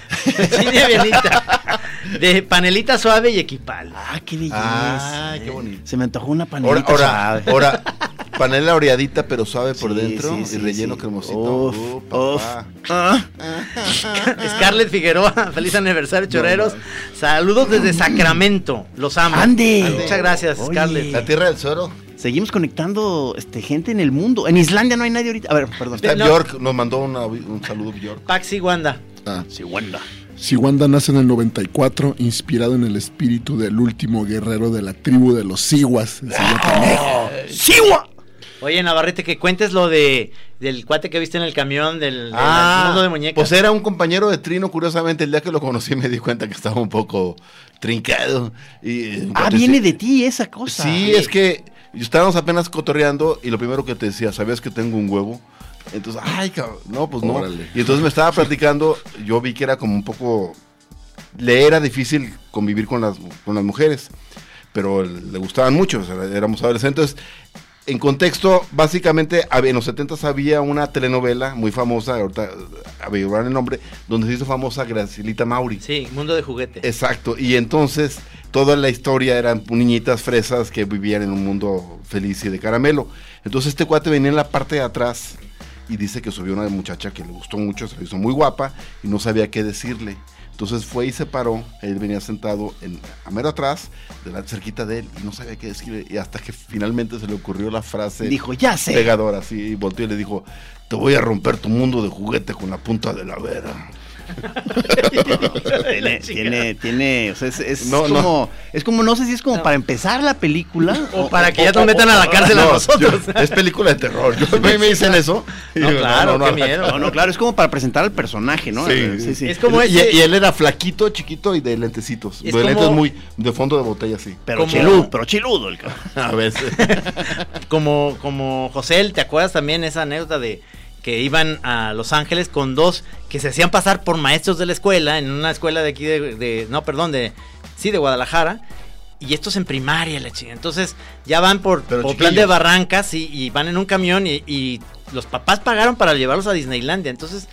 Benita. De Panelita Suave y Equipal. Ah, qué belleza. Ay, qué bonito. Se me antojó una panelita ahora, suave. ahora, panela oreadita pero suave por Sí, dentro sí, sí, y relleno sí. cremosito. Uf, Uh, uf. papá. Ah. Scarlett Figueroa, feliz aniversario, choreros. Saludos desde Sacramento, los amo. Ande. Muchas gracias, Oye. Scarlett. La tierra del suero. Seguimos conectando este, gente en el mundo. En Islandia no hay nadie ahorita. A ver, perdón. Está No. Bjork, nos mandó una- un saludo Bjork. Paxi Wanda. Ah, Sí, Wanda. Si Wanda nace en el 94, inspirado en el espíritu del último guerrero de la tribu de los Siwas. Canejo. ¡Siwa! Oye, Navarrete, que cuentes lo de del cuate que viste en el camión del, del Ah, mundo de muñecas. Pues era un compañero de Trino, curiosamente, el día que lo conocí me di cuenta que estaba un poco trincado. Y, Ah, cuate, viene sí. de ti esa cosa. Sí, es que estábamos apenas cotorreando y lo primero que te decía, ¿sabías que tengo un huevo? Entonces, ay, cabrón, no, pues no. Órale. Y entonces me estaba platicando, yo vi que era como un poco, le era difícil convivir con las, con las mujeres, pero le gustaban mucho, o sea, éramos adolescentes. En contexto, básicamente, en los 70 había una telenovela muy famosa, ahorita averiguar el nombre, donde se hizo famosa Gracilita Mauri. Sí, mundo de juguete. Exacto, y entonces toda la historia eran niñitas fresas que vivían en un mundo feliz y de caramelo. Entonces este cuate venía en la parte de atrás y dice que subió una muchacha que le gustó mucho, se le hizo muy guapa y no sabía qué decirle. Entonces fue y se paró, él venía sentado en, a mero atrás, de la, cerquita de él, y no sabía qué decirle. Y hasta que finalmente se le ocurrió la frase Dijo, "Ya sé". pegadora, así, y volteó y le dijo, te voy a romper tu mundo de juguete con la punta de la vera. Tiene, tiene, tiene, o sea, es, es No, no. como, es como, no sé si es como para empezar la película. O para que ya nos metan a la cárcel a No, nosotros. yo- es película de terror. Yo, a mí me dicen eso. No, digo, claro, no, qué no, miedo. No, no, claro, es como para presentar al personaje, ¿no? Sí, sí, sí. Es como y, ese- y él era flaquito, chiquito y de lentecitos. Es de lentes como- muy de fondo de botella, sí. Pero como- chiludo, pero chiludo el cabrón. A veces. como, como José, ¿te acuerdas también esa anécdota de que iban a Los Ángeles con dos que se hacían pasar por maestros de la escuela, en una escuela de aquí de, de- no, perdón, de, sí, de Guadalajara, y estos en primaria, la chingada. Entonces ya van por, por plan de barrancas y, y van en un camión y, y los papás pagaron para llevarlos a Disneylandia. Entonces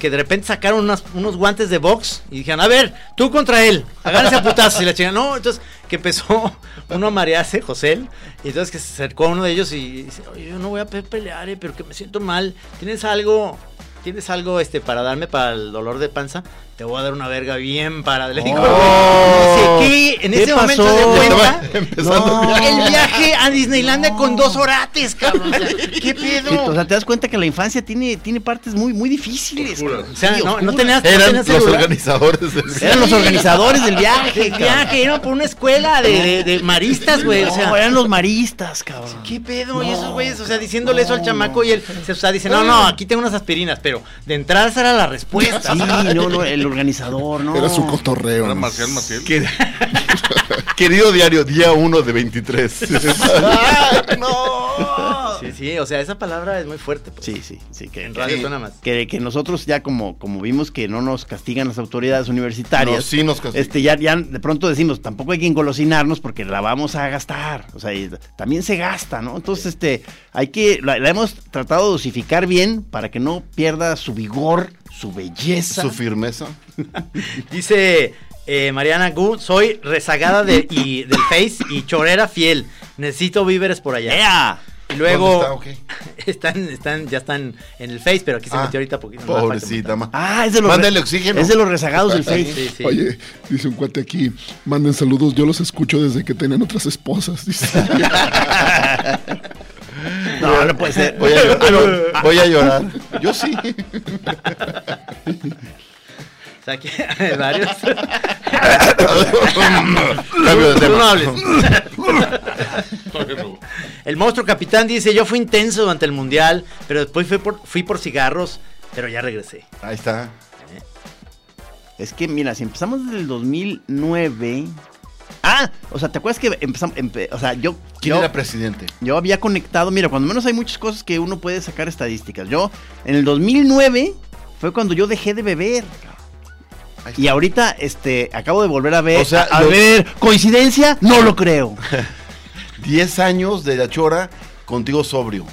que de repente sacaron unas- unos guantes de box y dijeron, a ver, tú contra él, agárrense a putazos. Y la chica, no, entonces que empezó uno a marearse, José, y entonces que se acercó a uno de ellos y dice, yo no voy a pe- pelear, eh, pero que me siento mal. ¿Tienes algo, tienes algo este para darme para el dolor de panza? Te voy a dar una verga bien para. Le digo, Oh. dice, ¿qué? En ¿Qué ese momento pasó? se dio cuenta. No, el viaje. a Disneylandia con dos orates, cabrón. O sea, ¿Qué pedo? Sí, o sea, te das cuenta que la infancia tiene, tiene partes muy, muy difíciles. O sea, Sí, no, no tenías, no Eran tenías los organizadores del Eran los organizadores del viaje. El viaje, iban por una escuela de, de- de maristas, güey. O sea, No, eran los maristas, cabrón. ¿qué pedo? Y esos güeyes, o sea, diciéndole eso al chamaco y él se o sea, dice, no, no, aquí tengo unas aspirinas, pero de entrada esa era la respuesta. Sí, no, no, el organizador, no. Era su cotorreo. Era ¿no? Marcial Maciel. Que- Querido diario, día 1 de 23. Sí, sí, o sea, esa palabra es muy fuerte. pues. Sí, sí, sí. Que, En radio que- suena más. Que, que nosotros ya como, como vimos que no nos castigan las autoridades universitarias. No, sí nos castigan. Este, ya, ya de pronto decimos, tampoco hay que engolosinarnos porque la vamos a gastar. O sea, y también se gasta, ¿no? Entonces, este, hay que, la, la hemos tratado de dosificar bien para que no pierda su vigor, su belleza. Su firmeza. Dice eh, Mariana Gu, soy rezagada de, y, del Face y chorera fiel. Necesito víveres por allá. ¡Ea! Y luego ¿Dónde está? Ok. están, están, ya están en el Face, pero aquí se Ah, metió ahorita poquito. más Pobrecita, ma. Ah, es de los, Mándale oxígeno. es de los rezagados del. Face. Sí, sí. Oye, dice un cuate aquí, manden saludos, yo los escucho desde que tenían otras esposas. Dice. No, no puede ser. Voy a llorar. Voy a llorar. Yo sí. O sea, aquí hay varios. Cambio de Tú tema. no hables. El monstruo capitán dice, yo fui intenso durante el mundial, pero después fui por, fui por cigarros, pero ya regresé. Ahí está. Es que, mira, si empezamos desde el 2009. Ah, o sea, ¿te acuerdas que empezamos? empe- o sea, yo. ¿Quién yo, era presidente? yo había conectado. Mira, cuando menos hay muchas cosas que uno puede sacar estadísticas. Yo, en el 2009, fue cuando yo dejé de beber. Y ahorita, este, acabo de volver a ver. O sea, a, a lo- ver, ¿coincidencia? No lo creo. 10 años de la chora contigo sobrio.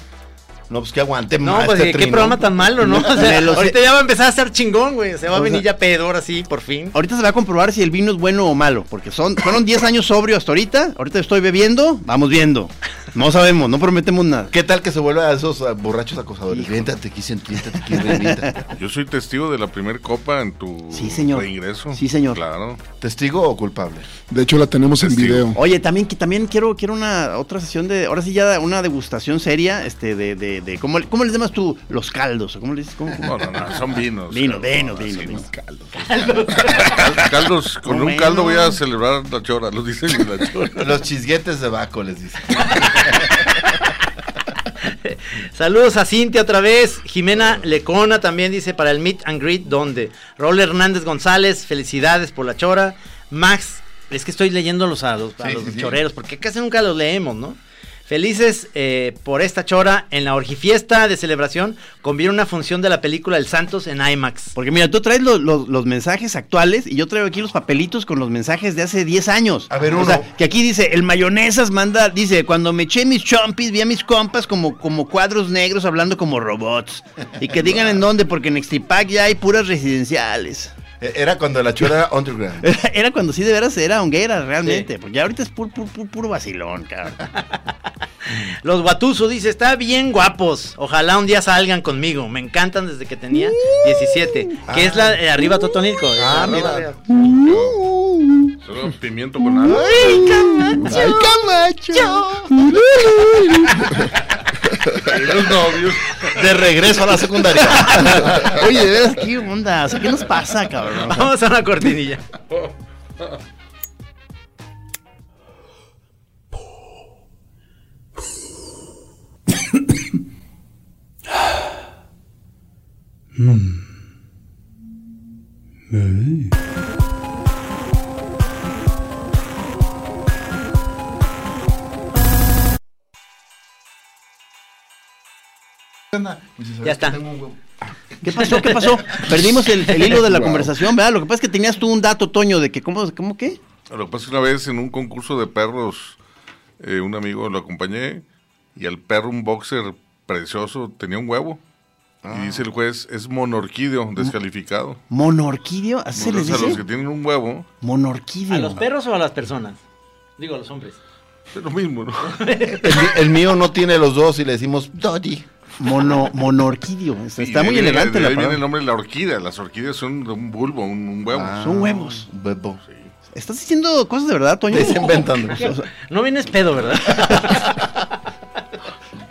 No, pues que aguante No, más. pues este qué trino. programa tan malo, ¿no? O sea, ahorita ya va a empezar a ser chingón, güey. Se va a venir sea- ya pedor así, por fin. Ahorita se va a comprobar si el vino es bueno o malo. Porque son, fueron 10 años sobrio hasta ahorita. Ahorita estoy bebiendo. Vamos viendo. No sabemos, no prometemos nada. ¿Qué tal que se vuelva a esos borrachos acosadores? Viéntate aquí, siéntate aquí. Yo soy testigo de la primer copa en tu Sí, señor. reingreso. Sí, señor. Claro. ¿Testigo o culpable? De hecho, la tenemos en video. Oye, también, que también quiero, quiero una otra sesión de, ahora sí ya una degustación seria, este, de, de, de ¿cómo, le- cómo les llamas tú? Los caldos, ¿o ¿cómo le dices? ¿Cómo? No, no, no, son vinos. Vino, vino, vino, no. vino. Cal- Caldos, con un caldo voy a celebrar la chora, lo dicen en la chora. Los chisguetes de Baco, les dice. Saludos a Cintia otra vez. Jimena Lecona también dice para el Meet and Greet, ¿dónde? Raúl Hernández González, felicidades por la chora. Max, es que estoy leyéndolos a los, a Sí, los sí, sí. choreros, porque casi nunca los leemos, ¿no? Felices eh, por esta chora. En la orgifiesta de celebración conviene una función de la película El Santos en IMAX. Porque mira, tú traes los, los- los mensajes actuales y yo traigo aquí los papelitos con los mensajes de hace 10 años. A ver, O uno. sea, que aquí dice, el mayonesas manda, dice, cuando me eché mis chompis, vi a mis compas como, como cuadros negros hablando como robots. Y que digan en dónde, porque en Extipac ya hay puras residenciales. Eh, Era cuando la chora era underground. Era, era cuando sí de veras era honguera, realmente. Porque ahorita es puro, puro, puro, puro vacilón, cabrón. Los Guatuso dice, está bien guapos. Ojalá un día salgan conmigo. Me encantan desde que tenía 17. que es la de arriba Totonilco. Ah, Arriba, mira. arriba. Solo pimiento con algo. ¡Ay, Camacho! Los novios. De regreso a la secundaria. Oye, de veras, ¿qué onda? O sea, ¿qué nos pasa, cabrón? Vamos a una cortinilla. Ya está. ¿Qué pasó? ¿Qué pasó? Perdimos el, el hilo de la conversación, ¿verdad? Lo que pasa es que tenías tú un dato, Toño, de que, ¿cómo, cómo qué? Lo que pasa es que una vez en un concurso de perros, eh, un amigo lo acompañé y el perro, un boxer precioso, tenía un huevo. Y dice el juez, es monorquídeo, descalificado. ¿Monorquidio? ¿Así se les O sea, los dice? que tienen un huevo, Monorquidio. ¿A los perros o a las personas? Digo, a los hombres. es lo mismo, ¿no? El, mío no tiene los dos y le decimos Doddy. Mono, monorquidio. Está, de muy viene- elegante de la ahí viene palabra. el nombre de la orquídea. Las orquídeas son de un bulbo, un, un huevo. Ah, Son huevos. Huevo. ¿Estás diciendo cosas de verdad, Toño? Está inventando. O sea, No vienes pedo, ¿verdad?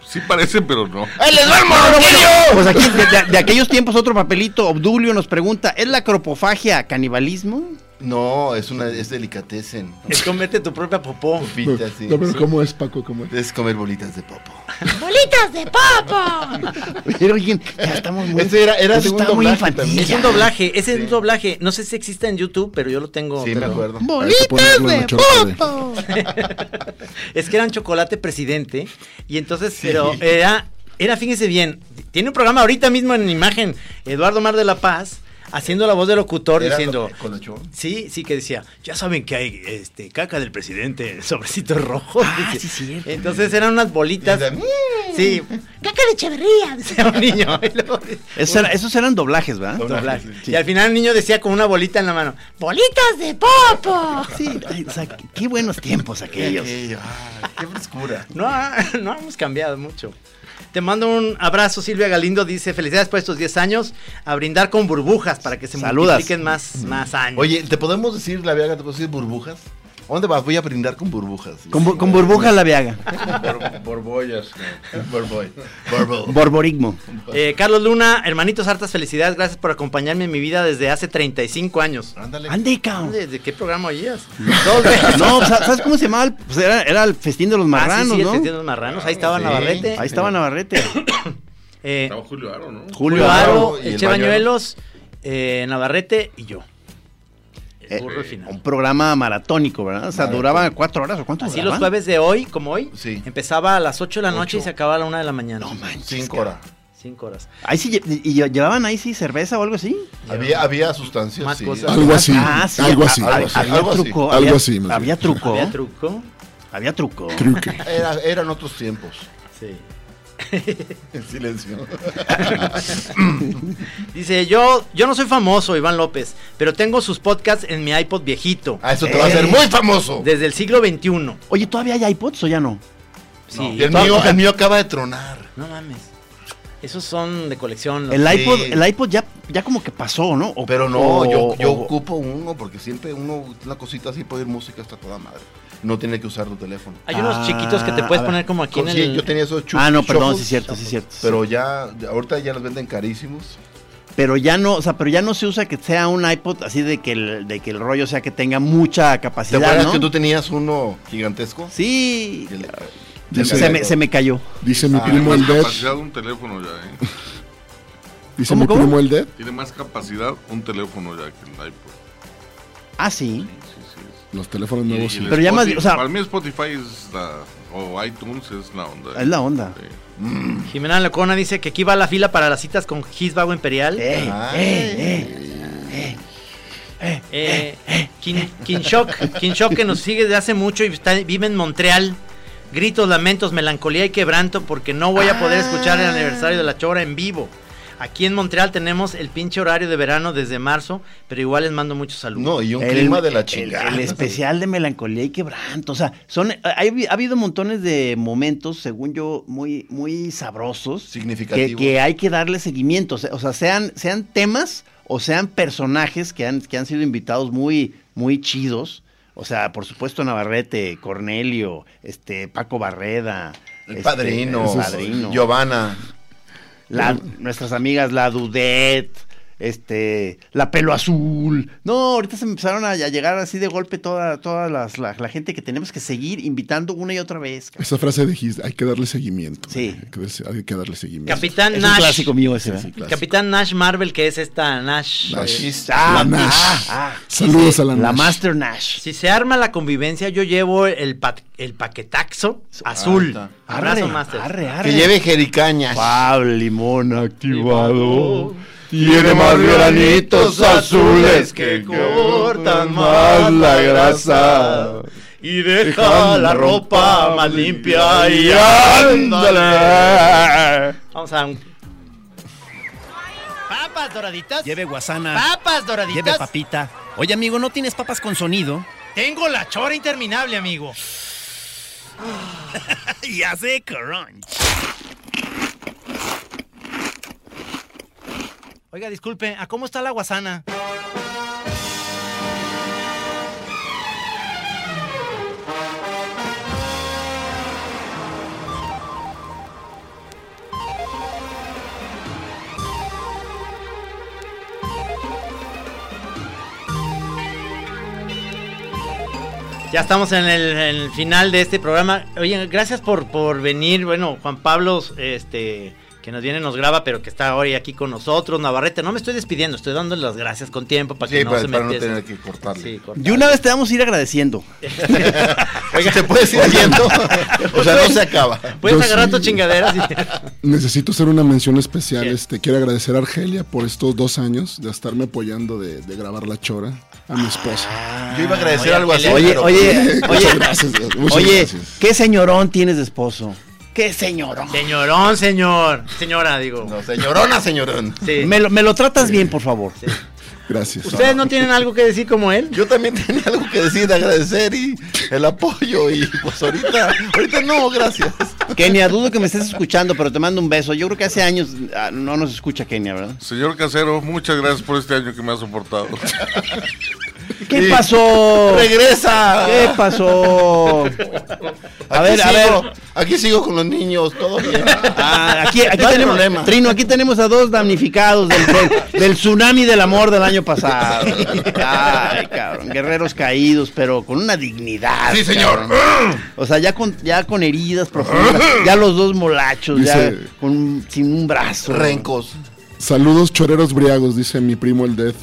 Sí parecen, pero no. ¡Ahí les va el pues aquí, de, de- de aquellos tiempos, otro papelito, Obdulio nos pregunta, ¿es la cropofagia canibalismo? No, es una es delicatessen. Es comerte tu propia popó. Sí. No, pero ¿cómo es, Paco? ¿Cómo es? Es comer bolitas de popo. ¡Bolitas de papo! Pero oigan, ya estamos muy... Ese era- era está muy doblaje infantil. Es un doblaje, ese es un doblaje. No sé si existe en YouTube, pero yo lo tengo. Sí, me acuerdo. Chorca de- Papo. Es que era un chocolate presidente. Y entonces, pero era, era, fíjense bien, tiene un programa ahorita mismo en imagen, Eduardo Mar de la Paz, haciendo la voz del locutor Era diciendo. lo-. Sí, sí, que decía, ya saben que hay este caca del presidente, sobrecitos rojos. Ah, sí, cierto. Entonces eran unas bolitas. De- Sí, ¡Caca de Echeverría! decía un niño. luego- Esos, era- esos eran doblajes, ¿verdad? doblaje. Y al final el niño decía con una bolita en la mano. ¡Bolitas de papo! Sí, o sea, qué buenos tiempos aquellos. Aquello, qué frescura. No, no hemos cambiado mucho. Te mando un abrazo, Silvia Galindo. Dice, felicidades por estos 10 años. A brindar con burbujas para que se Saludas. multipliquen más, más años. Oye, ¿te podemos decir, la Viaga, te puedo decir burbujas? ¿A dónde vas? Voy a brindar con burbujas. Con, bu- con burbujas la viaga. Borbollas. Borboy. Borbo. Borborigmo. Eh, Carlos Luna, hermanitos, hartas felicidades. Gracias por acompañarme en mi vida desde hace 35 años. Ándale. Ande, cabrón. ¿De qué programa oías? No, ¿sabes cómo se llamaba? el- Pues era, era el festín de los Ah, sí, marranos, sí, el ¿no? Festín de los marranos. Ahí estaba Sí. Navarrete. Ahí estaba Navarrete. Eh, Estaba Julio Aro, ¿no? Julio Julio Aro. El. Bañuelos, eh, Navarrete y yo. Eh. Un programa maratónico, ¿verdad? O sea, duraba cuatro horas o cuánto Así duraba? los jueves de hoy, como hoy, Sí. empezaba a las 8 de la noche y Ocho. se acababa a la 1 de la mañana. No manches. Cinco horas. 5 horas. Ahí sí, y lle- llevaban ahí sí cerveza o algo así. Había, había sustancias. Más sí. cosas. Algo así. Ah, sí, algo así. a- algo así, Había algo así. truco. Algo había- así, Había truco. ¿Había truco? Había truco. Creo que. Era- eran otros tiempos. Sí. En silencio. Dice, yo, yo no soy famoso, Iván López, pero tengo sus podcasts en mi iPod viejito. Ah, eso te va a hacer Eh. muy famoso. Desde el siglo XXI. Oye, ¿todavía hay iPods o ya no? Sí. Y el mío, el mío acaba de tronar. No mames. Esos son de colección. El Sí. iPod, el iPod ya, ya como que pasó, ¿no? O- Pero no, o- yo, yo o- ocupo uno porque siempre uno, una cosita así para oír música está toda madre. No tiene que usar tu teléfono. Hay unos Ah, chiquitos que te puedes poner como aquí en Sí, el... yo tenía esos chup- Ah, no, perdón, shuffles, sí, cierto, sí, cierto. Pero ya, ya- ahorita ya los venden carísimos. Pero ya no, o sea, pero ya no se usa que sea un iPod así de que el, de que el rollo sea que tenga mucha ¿Te capacidad, acuerdas ¿no? que tú tenías uno gigantesco? Sí. El- Dice- Se me, se me cayó. Dice mi Ah, Tiene primo más el Dead. capacidad un teléfono ya, ¿eh? Dice ¿Cómo, mi cómo? primo el Dead. Tiene más capacidad un teléfono ya que el iPod. Ah, sí. Sí, sí, sí. Los teléfonos nuevos. y Pero ya más- Spotify- o sea- para mí Spotify es la, o iTunes es la onda. Es la onda. Sí. Jimena Locona dice que aquí va la fila para las citas con Gisbago Imperial. Eh, eh, eh. Eh, Kin- Kinshok, Kinshok que nos sigue desde hace mucho y está- vive en Montreal. Gritos, lamentos, melancolía y quebranto porque no voy a poder escuchar el aniversario de la Chora en vivo. Aquí en Montreal tenemos el pinche horario de verano desde marzo, pero igual les mando muchos saludos. No, y un El- clima de la el- chingada. El, especial de melancolía y quebranto. O sea, son, ha, ha habido montones de momentos, según yo, muy, muy sabrosos. Que, Significativo. que hay que darle seguimiento. O sea, o sea, sean, sean temas o sean personajes que han, que han sido invitados muy, muy chidos. O sea, por supuesto, Navarrete, Cornelio, este, Paco Barreda. El este, padrino, el padrino. Giovanna. La- nuestras amigas, la Dudet, este, la pelo azul. No, ahorita se me empezaron a, a llegar así de golpe toda, toda las- la, la gente que tenemos que seguir invitando una y otra vez. Esa frase dijiste, hay que darle seguimiento. Sí. Hay que, darle- hay que darle seguimiento. Capitán Es un Nash. clásico mío ese, ¿verdad? Sí, clásico. Capitán Nash Marvel, que es esta Nash. Nash. eh, Ah, La Nash. ah, ah. Saludos a la La Nash. Master Nash. Si se arma la convivencia, yo llevo el, pa- el paquetaxo azul. Arre, Master. arre, arre. Que lleve jericañas. Pablo Limón activado. Tiene más granitos azules que cortan más la grasa. Y deja la ropa más limpia y ándale. Vamos a un Papas doraditas. Lleve guasana. Papas doraditas. Lleve papita. Oye, amigo, ¿no tienes papas con sonido? Tengo la chora interminable, amigo. y hace crunch. Oiga, disculpe, ¿a cómo está la guasana? Ya estamos en el, final de este programa. Oye, gracias por, por venir. Bueno, Juan Pablo, este, que nos viene, nos graba, pero que está hoy aquí con nosotros. Navarrete, no me estoy despidiendo, estoy dándole las gracias con tiempo para Sí, que no para, se para me no tener que cortarle. Sí, Y una vez te vamos a ir agradeciendo. Oiga, te puedes ir yendo. o sea, no se acaba. Puedes Yo agarrar sí. tus chingaderas y... Necesito hacer una mención especial. Este, quiero agradecer a Argelia por estos dos años de estarme apoyando de, de grabar la chora a mi esposa. Yo iba a agradecer algo así. Oye, pero- oye, Muchas oye, gracias, oye, gracias. ¿qué señorón tienes de esposo? ¿Qué señorón? Señorón, señor. Señora, digo. No, señorona, señorón. Sí. Me lo, me lo tratas bien, por favor. Gracias. ¿Ustedes no tienen algo que decir como él? Yo también tenía algo que decir, de agradecer y el apoyo y pues ahorita, ahorita no, gracias. Kenia, dudo que me estés escuchando, pero te mando un beso. Yo creo que hace años ah, no nos escucha Kenia, ¿verdad? Señor Casero, muchas gracias por este año que me ha soportado. ¿Qué Sí. pasó? ¡Regresa! ¿Qué pasó? A Aquí ver, a ver. Aquí sigo con los niños, todo bien. Ah, aquí aquí No hay tenemos, problema. Trino, aquí tenemos a dos damnificados del, del- del tsunami del amor del año pasado. Ay, cabrón, guerreros caídos, pero con una dignidad. Sí, señor. cabrón. O sea, ya con, ya con heridas profundas, ya los dos molachos, ya con, sin un brazo. Rencos. Saludos choreros briagos, dice mi primo el Death.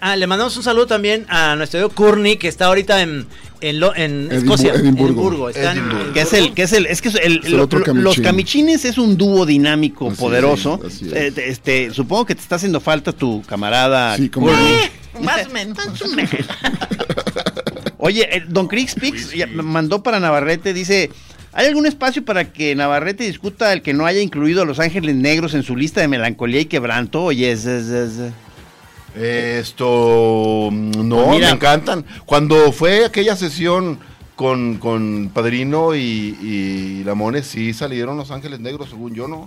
Ah, le mandamos un saludo también a nuestro amigo Courtney, que está ahorita en, en, Lo- en Edimbu- Escocia. Edimburgo. Está Edimburgo. en Que es el, que es el, es que es el- el lo- otro lo- camichín. los camichines es un dúo dinámico Así poderoso. es, así es. Eh, este, supongo que te está haciendo falta tu camarada. Sí, como Courtney. Más menos. Oye, Don Crix Pix mandó para Navarrete, dice, ¿hay algún espacio para que Navarrete discuta el que no haya incluido a Los Ángeles Negros en su lista de melancolía y quebranto? Oye, es, es- es- Esto, mm, no, Mira. me encantan. Cuando fue aquella sesión con, con Padrino y, y Lamones, sí salieron Los Ángeles Negros, según yo, ¿no?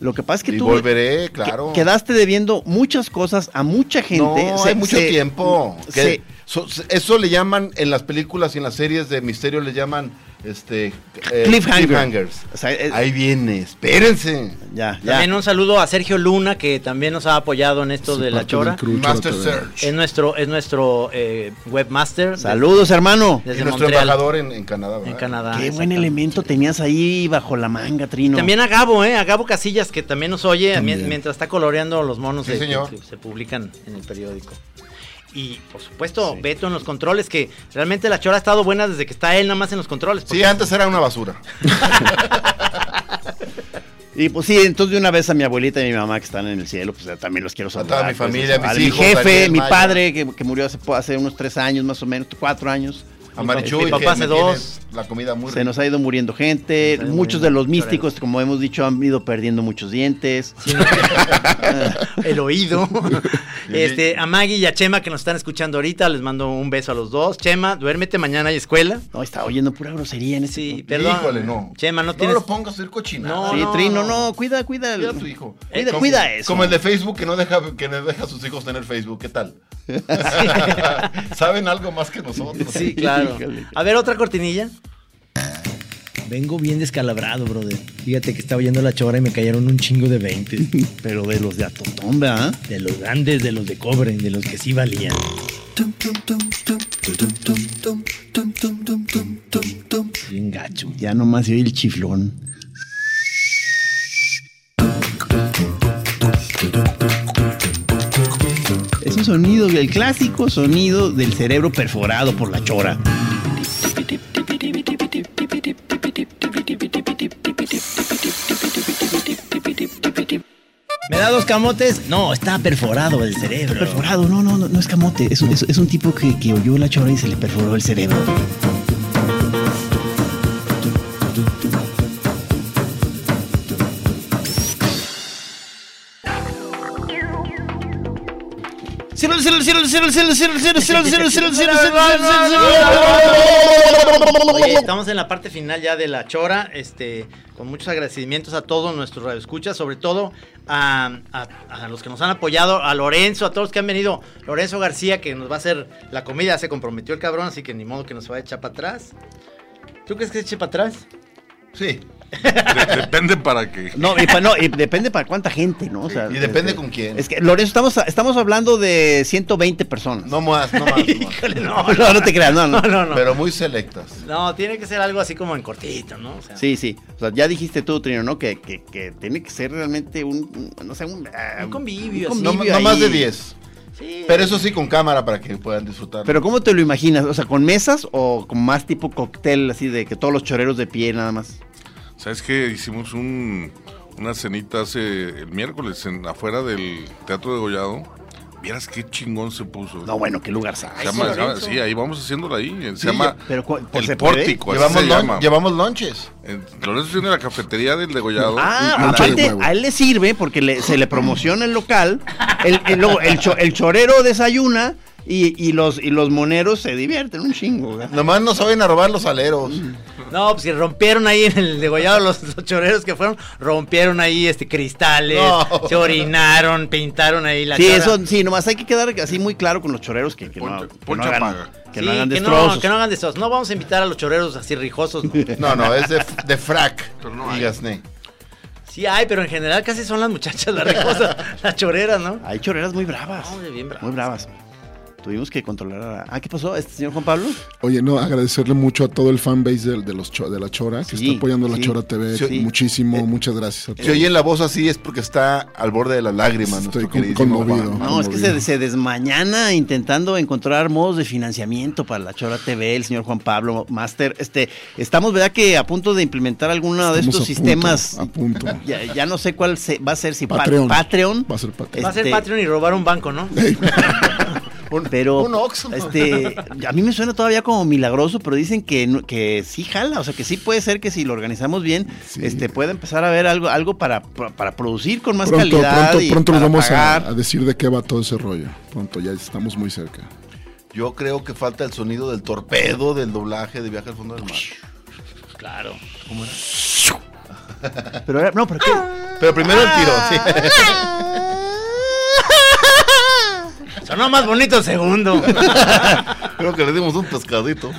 lo que pasa es que y tú volveré, que- claro. quedaste debiendo muchas cosas a mucha gente. No, Se- hay mucho se- tiempo. Que se- so- eso le llaman, en las películas y en las series de misterio le llaman, este... eh, Cliffhanger. cliffhangers. o sea, es- Ahí viene, espérense. ya, ya. También un saludo a Sergio Luna, que también nos ha apoyado en esto Sí, de la chora. Master. Search. Es nuestro, es nuestro eh, webmaster. Saludos, hermano. Desde y nuestro Montreal, embajador en, en Canadá, en ¿verdad? Canadá. Qué buen elemento tenías ahí bajo la manga, Trino. También a Gabo, ¿eh? A Gabo Casillas, que también nos oye También. mien- mientras está coloreando los monos Sí, de- señor. que, que se publican en el periódico. Y por supuesto, Beto en los controles, que realmente la chora ha estado buena desde que está él nada más en los controles. Sí, antes era una basura. Y pues sí, entonces de una vez a mi abuelita y a mi mamá que están en el cielo, pues también los quiero saludar. toda mi pues, familia, mis a mi jefe, Daniel mi padre, que, que murió hace, hace unos tres años más o menos, cuatro años. A Mi papá hace dos. La comida muy Se rica. nos ha ido muriendo gente, ido muchos de los místicos, como hemos dicho, han ido perdiendo muchos dientes. el oído. este, a Maggie y a Chema que nos están escuchando ahorita, les mando un beso a los dos. Chema, duérmete, mañana hay escuela. No, está oyendo pura grosería en ese Sí, perdón. Híjole, no. Chema, no No tienes. lo pongas a ir cochinada. No, Sí, no, Trino, no. no, cuida, cuida. Cuida a tu hijo. Cuida, Como- cuida eso. Como el de Facebook que no deja que no deja a sus hijos tener Facebook, ¿qué tal? Saben algo más que nosotros. Sí, claro. A ver, otra cortinilla. Vengo bien descalabrado, brother. Fíjate que estaba oyendo la chora y me cayeron un chingo de 20. Pero de los de Atotón, ¿verdad? De los grandes, de los de cobre, de los que sí valían. Bien gacho. Ya nomás se oye el chiflón. Es un sonido, el clásico sonido del cerebro perforado por la chora. ¿Me da dos camotes? No, está perforado el cerebro. Perforado, no, no, no, no es camote. Es un, es- es un tipo que, que oyó la chora y se le perforó el cerebro. Oye, estamos en la parte final ya de la chora, este, con muchos agradecimientos a todos nuestros radioescuchas, sobre todo a, a- a los que nos han apoyado, a Lorenzo, a todos los que han venido, Lorenzo García, que nos va a hacer la comida, se comprometió el cabrón, así que ni modo que nos va a echar para atrás. ¿Tú crees que se eche para atrás? Sí. De- depende para qué. No, y, pa- no, y depende para cuánta gente, ¿no? O sea, Y depende este, con quién. Es que, Lorenzo, estamos, estamos hablando de 120 personas. No más, no más. no, no, no te creas, no, no. No, no, no. Pero muy selectas. No, tiene que ser algo así como en cortito, ¿no? O sea, Sí, sí. O sea, ya dijiste tú, Trino, ¿no? Que, que, que tiene que ser realmente un, no sé, un, ah, un convivio. un. No, no más de 10. Sí. Pero eso sí, con cámara para que puedan disfrutar. Pero ¿cómo te lo imaginas? O sea, ¿con mesas o con más tipo cóctel, así de que todos los choreros de pie nada más? ¿Sabes qué? Hicimos un, una cenita hace el miércoles en, afuera del Teatro de Gollado. Vieras qué chingón se puso. No, bueno, qué lugar Se llama- se llama- sí, ahí vamos haciéndolo ahí. Se Sí, llama pero pues, el ¿se puede? Pórtico. así llevamos, se llama. llevamos lonches. En- Lorenzo tiene la cafetería del degollado. Ah, aparte, de a él le sirve porque le- se le promociona el local. El, el- luego el, cho- el chorero desayuna y, y los, y los moneros se divierten un chingo. ¿verdad? Nomás no saben a robar los aleros. No, pues si rompieron ahí en el degollado los, los choreros que fueron, rompieron ahí este cristales, No. se orinaron, pintaron ahí la Sí, chora. eso sí, nomás hay que quedar así muy claro con los choreros que, que no, que no hagan, paga. que Sí, no hagan que no, destrozos. que no hagan destrozos. No vamos a invitar a los choreros así rijosos. no. No, no, es de, de frac Pero no y hay. gasné. Sí hay, pero en general casi son las muchachas las rijosas, las choreras, ¿no? Hay choreras muy bravas. No, bien bravas. Muy bravas. Tuvimos que controlar a... Ah, ¿qué pasó? ¿Este señor Juan Pablo? Oye, no, agradecerle mucho a todo el fanbase de, de los cho- de La Chora, que Sí, está apoyando La sí, Chora TV sí. muchísimo. Muchas gracias a todos. Si oyen la voz así es porque está al borde de las lágrimas. Estoy con- conmovido. Juan. No, es que se, se desmañana intentando encontrar modos de financiamiento para la Chora TV, el señor Juan Pablo Master. Este, estamos, ¿verdad? Que a punto de implementar alguno de estos a punto, sistemas. a punto. Ya, ya no sé cuál se- va a ser, si pa- Patreon. Patreon. Va a ser Patreon. Va a ser Este, Patreon y robar un banco, ¿no? Pero, un Oxxo. este, a mí me suena todavía como milagroso, pero dicen que, que sí jala, o sea, que sí puede ser que si lo organizamos bien, Sí. este, puede empezar a haber algo, algo para, para producir con más Pronto, calidad pronto, y pronto para vamos a, pagar. a decir de qué va todo ese rollo. Pronto, ya estamos muy cerca. Yo creo que falta el sonido del torpedo del doblaje de Viaje al Fondo del Mar. Claro. Pero era- no, pero ¿qué? Pero primero el tiro, sí. Sonó más bonito el segundo. Creo que le dimos un pescadito.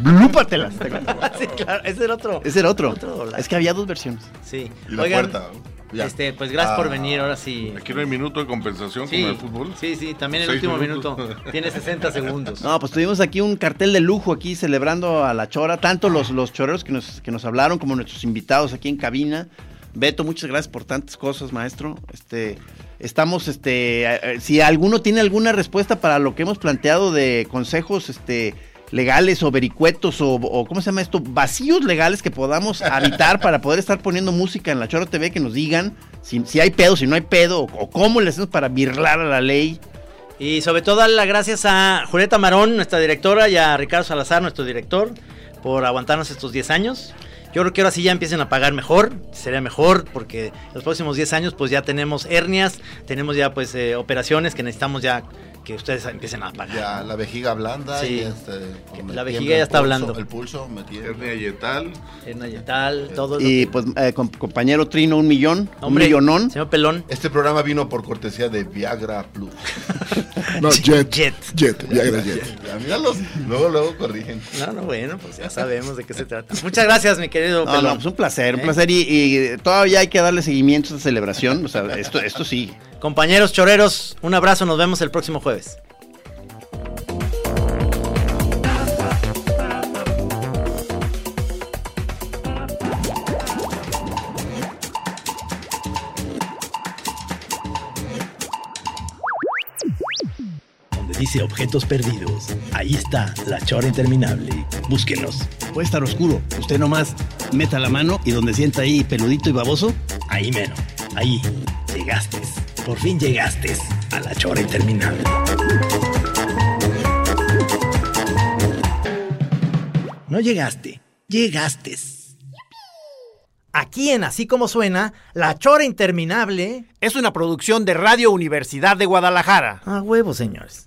Blúpatelas. sí, claro, ese era otro. Es el otro. Es que había dos versiones. Sí. Y la Oigan, puerta. Ya. este, pues gracias por Ah. venir, ahora sí. Aquí no hay minuto de compensación Sí, con el fútbol. sí, sí, también el último minutos. minuto tiene 60 segundos. No, pues tuvimos aquí un cartel de lujo aquí celebrando a la chora, tanto los, los choreros que nos, que nos hablaron como nuestros invitados aquí en cabina. Beto, muchas gracias por tantas cosas, maestro. Este, estamos, este, si alguno tiene alguna respuesta para lo que hemos planteado de consejos, este, legales o vericuetos o, ¿cómo se llama esto? Vacíos legales que podamos habitar para poder estar poniendo música en la Chora TV, que nos digan si, hay pedo, si no hay pedo, o, o cómo le hacemos para birlar a la ley. Y sobre todo darle las gracias a Julieta Marón, nuestra directora, y a Ricardo Salazar, nuestro director, por aguantarnos estos 10 años. Yo creo que ahora sí ya empiecen a pagar mejor, sería mejor, porque los próximos 10 años pues ya tenemos hernias, tenemos ya pues eh, operaciones que necesitamos ya que ustedes empiecen a pagar. Ya la vejiga blanda Sí. y este, el La vejiga ya está pulso, hablando. El pulso me. Hernia yetal. Hernia yetal, todo. Y que- pues, eh, com- compañero Trino, un millón, Hombre, un millonón. Señor Pelón. Este programa vino por cortesía de Viagra Plus. No, Jet. Jet. Jet, Viagra Jet. Ya, míralos, luego, luego corrigen. No, no, bueno, pues ya sabemos de qué se trata. Muchas gracias, mi querido No, Pelón. no, pues un placer, un ¿Eh? placer. Y, y todavía hay que darle seguimiento a esta celebración. O sea, esto, esto sí. Compañeros choreros, un abrazo, nos vemos el próximo jueves. Donde dice objetos perdidos, ahí está la chora interminable. Búsquenos. Puede estar oscuro. Usted nomás meta la mano y donde sienta ahí peludito y baboso. Ahí menos. Ahí. Llegaste. Por fin llegaste a la chora interminable. No llegaste. Llegaste. Aquí en Así como suena, La Chora Interminable es una producción de Radio Universidad de Guadalajara. A huevo, señores.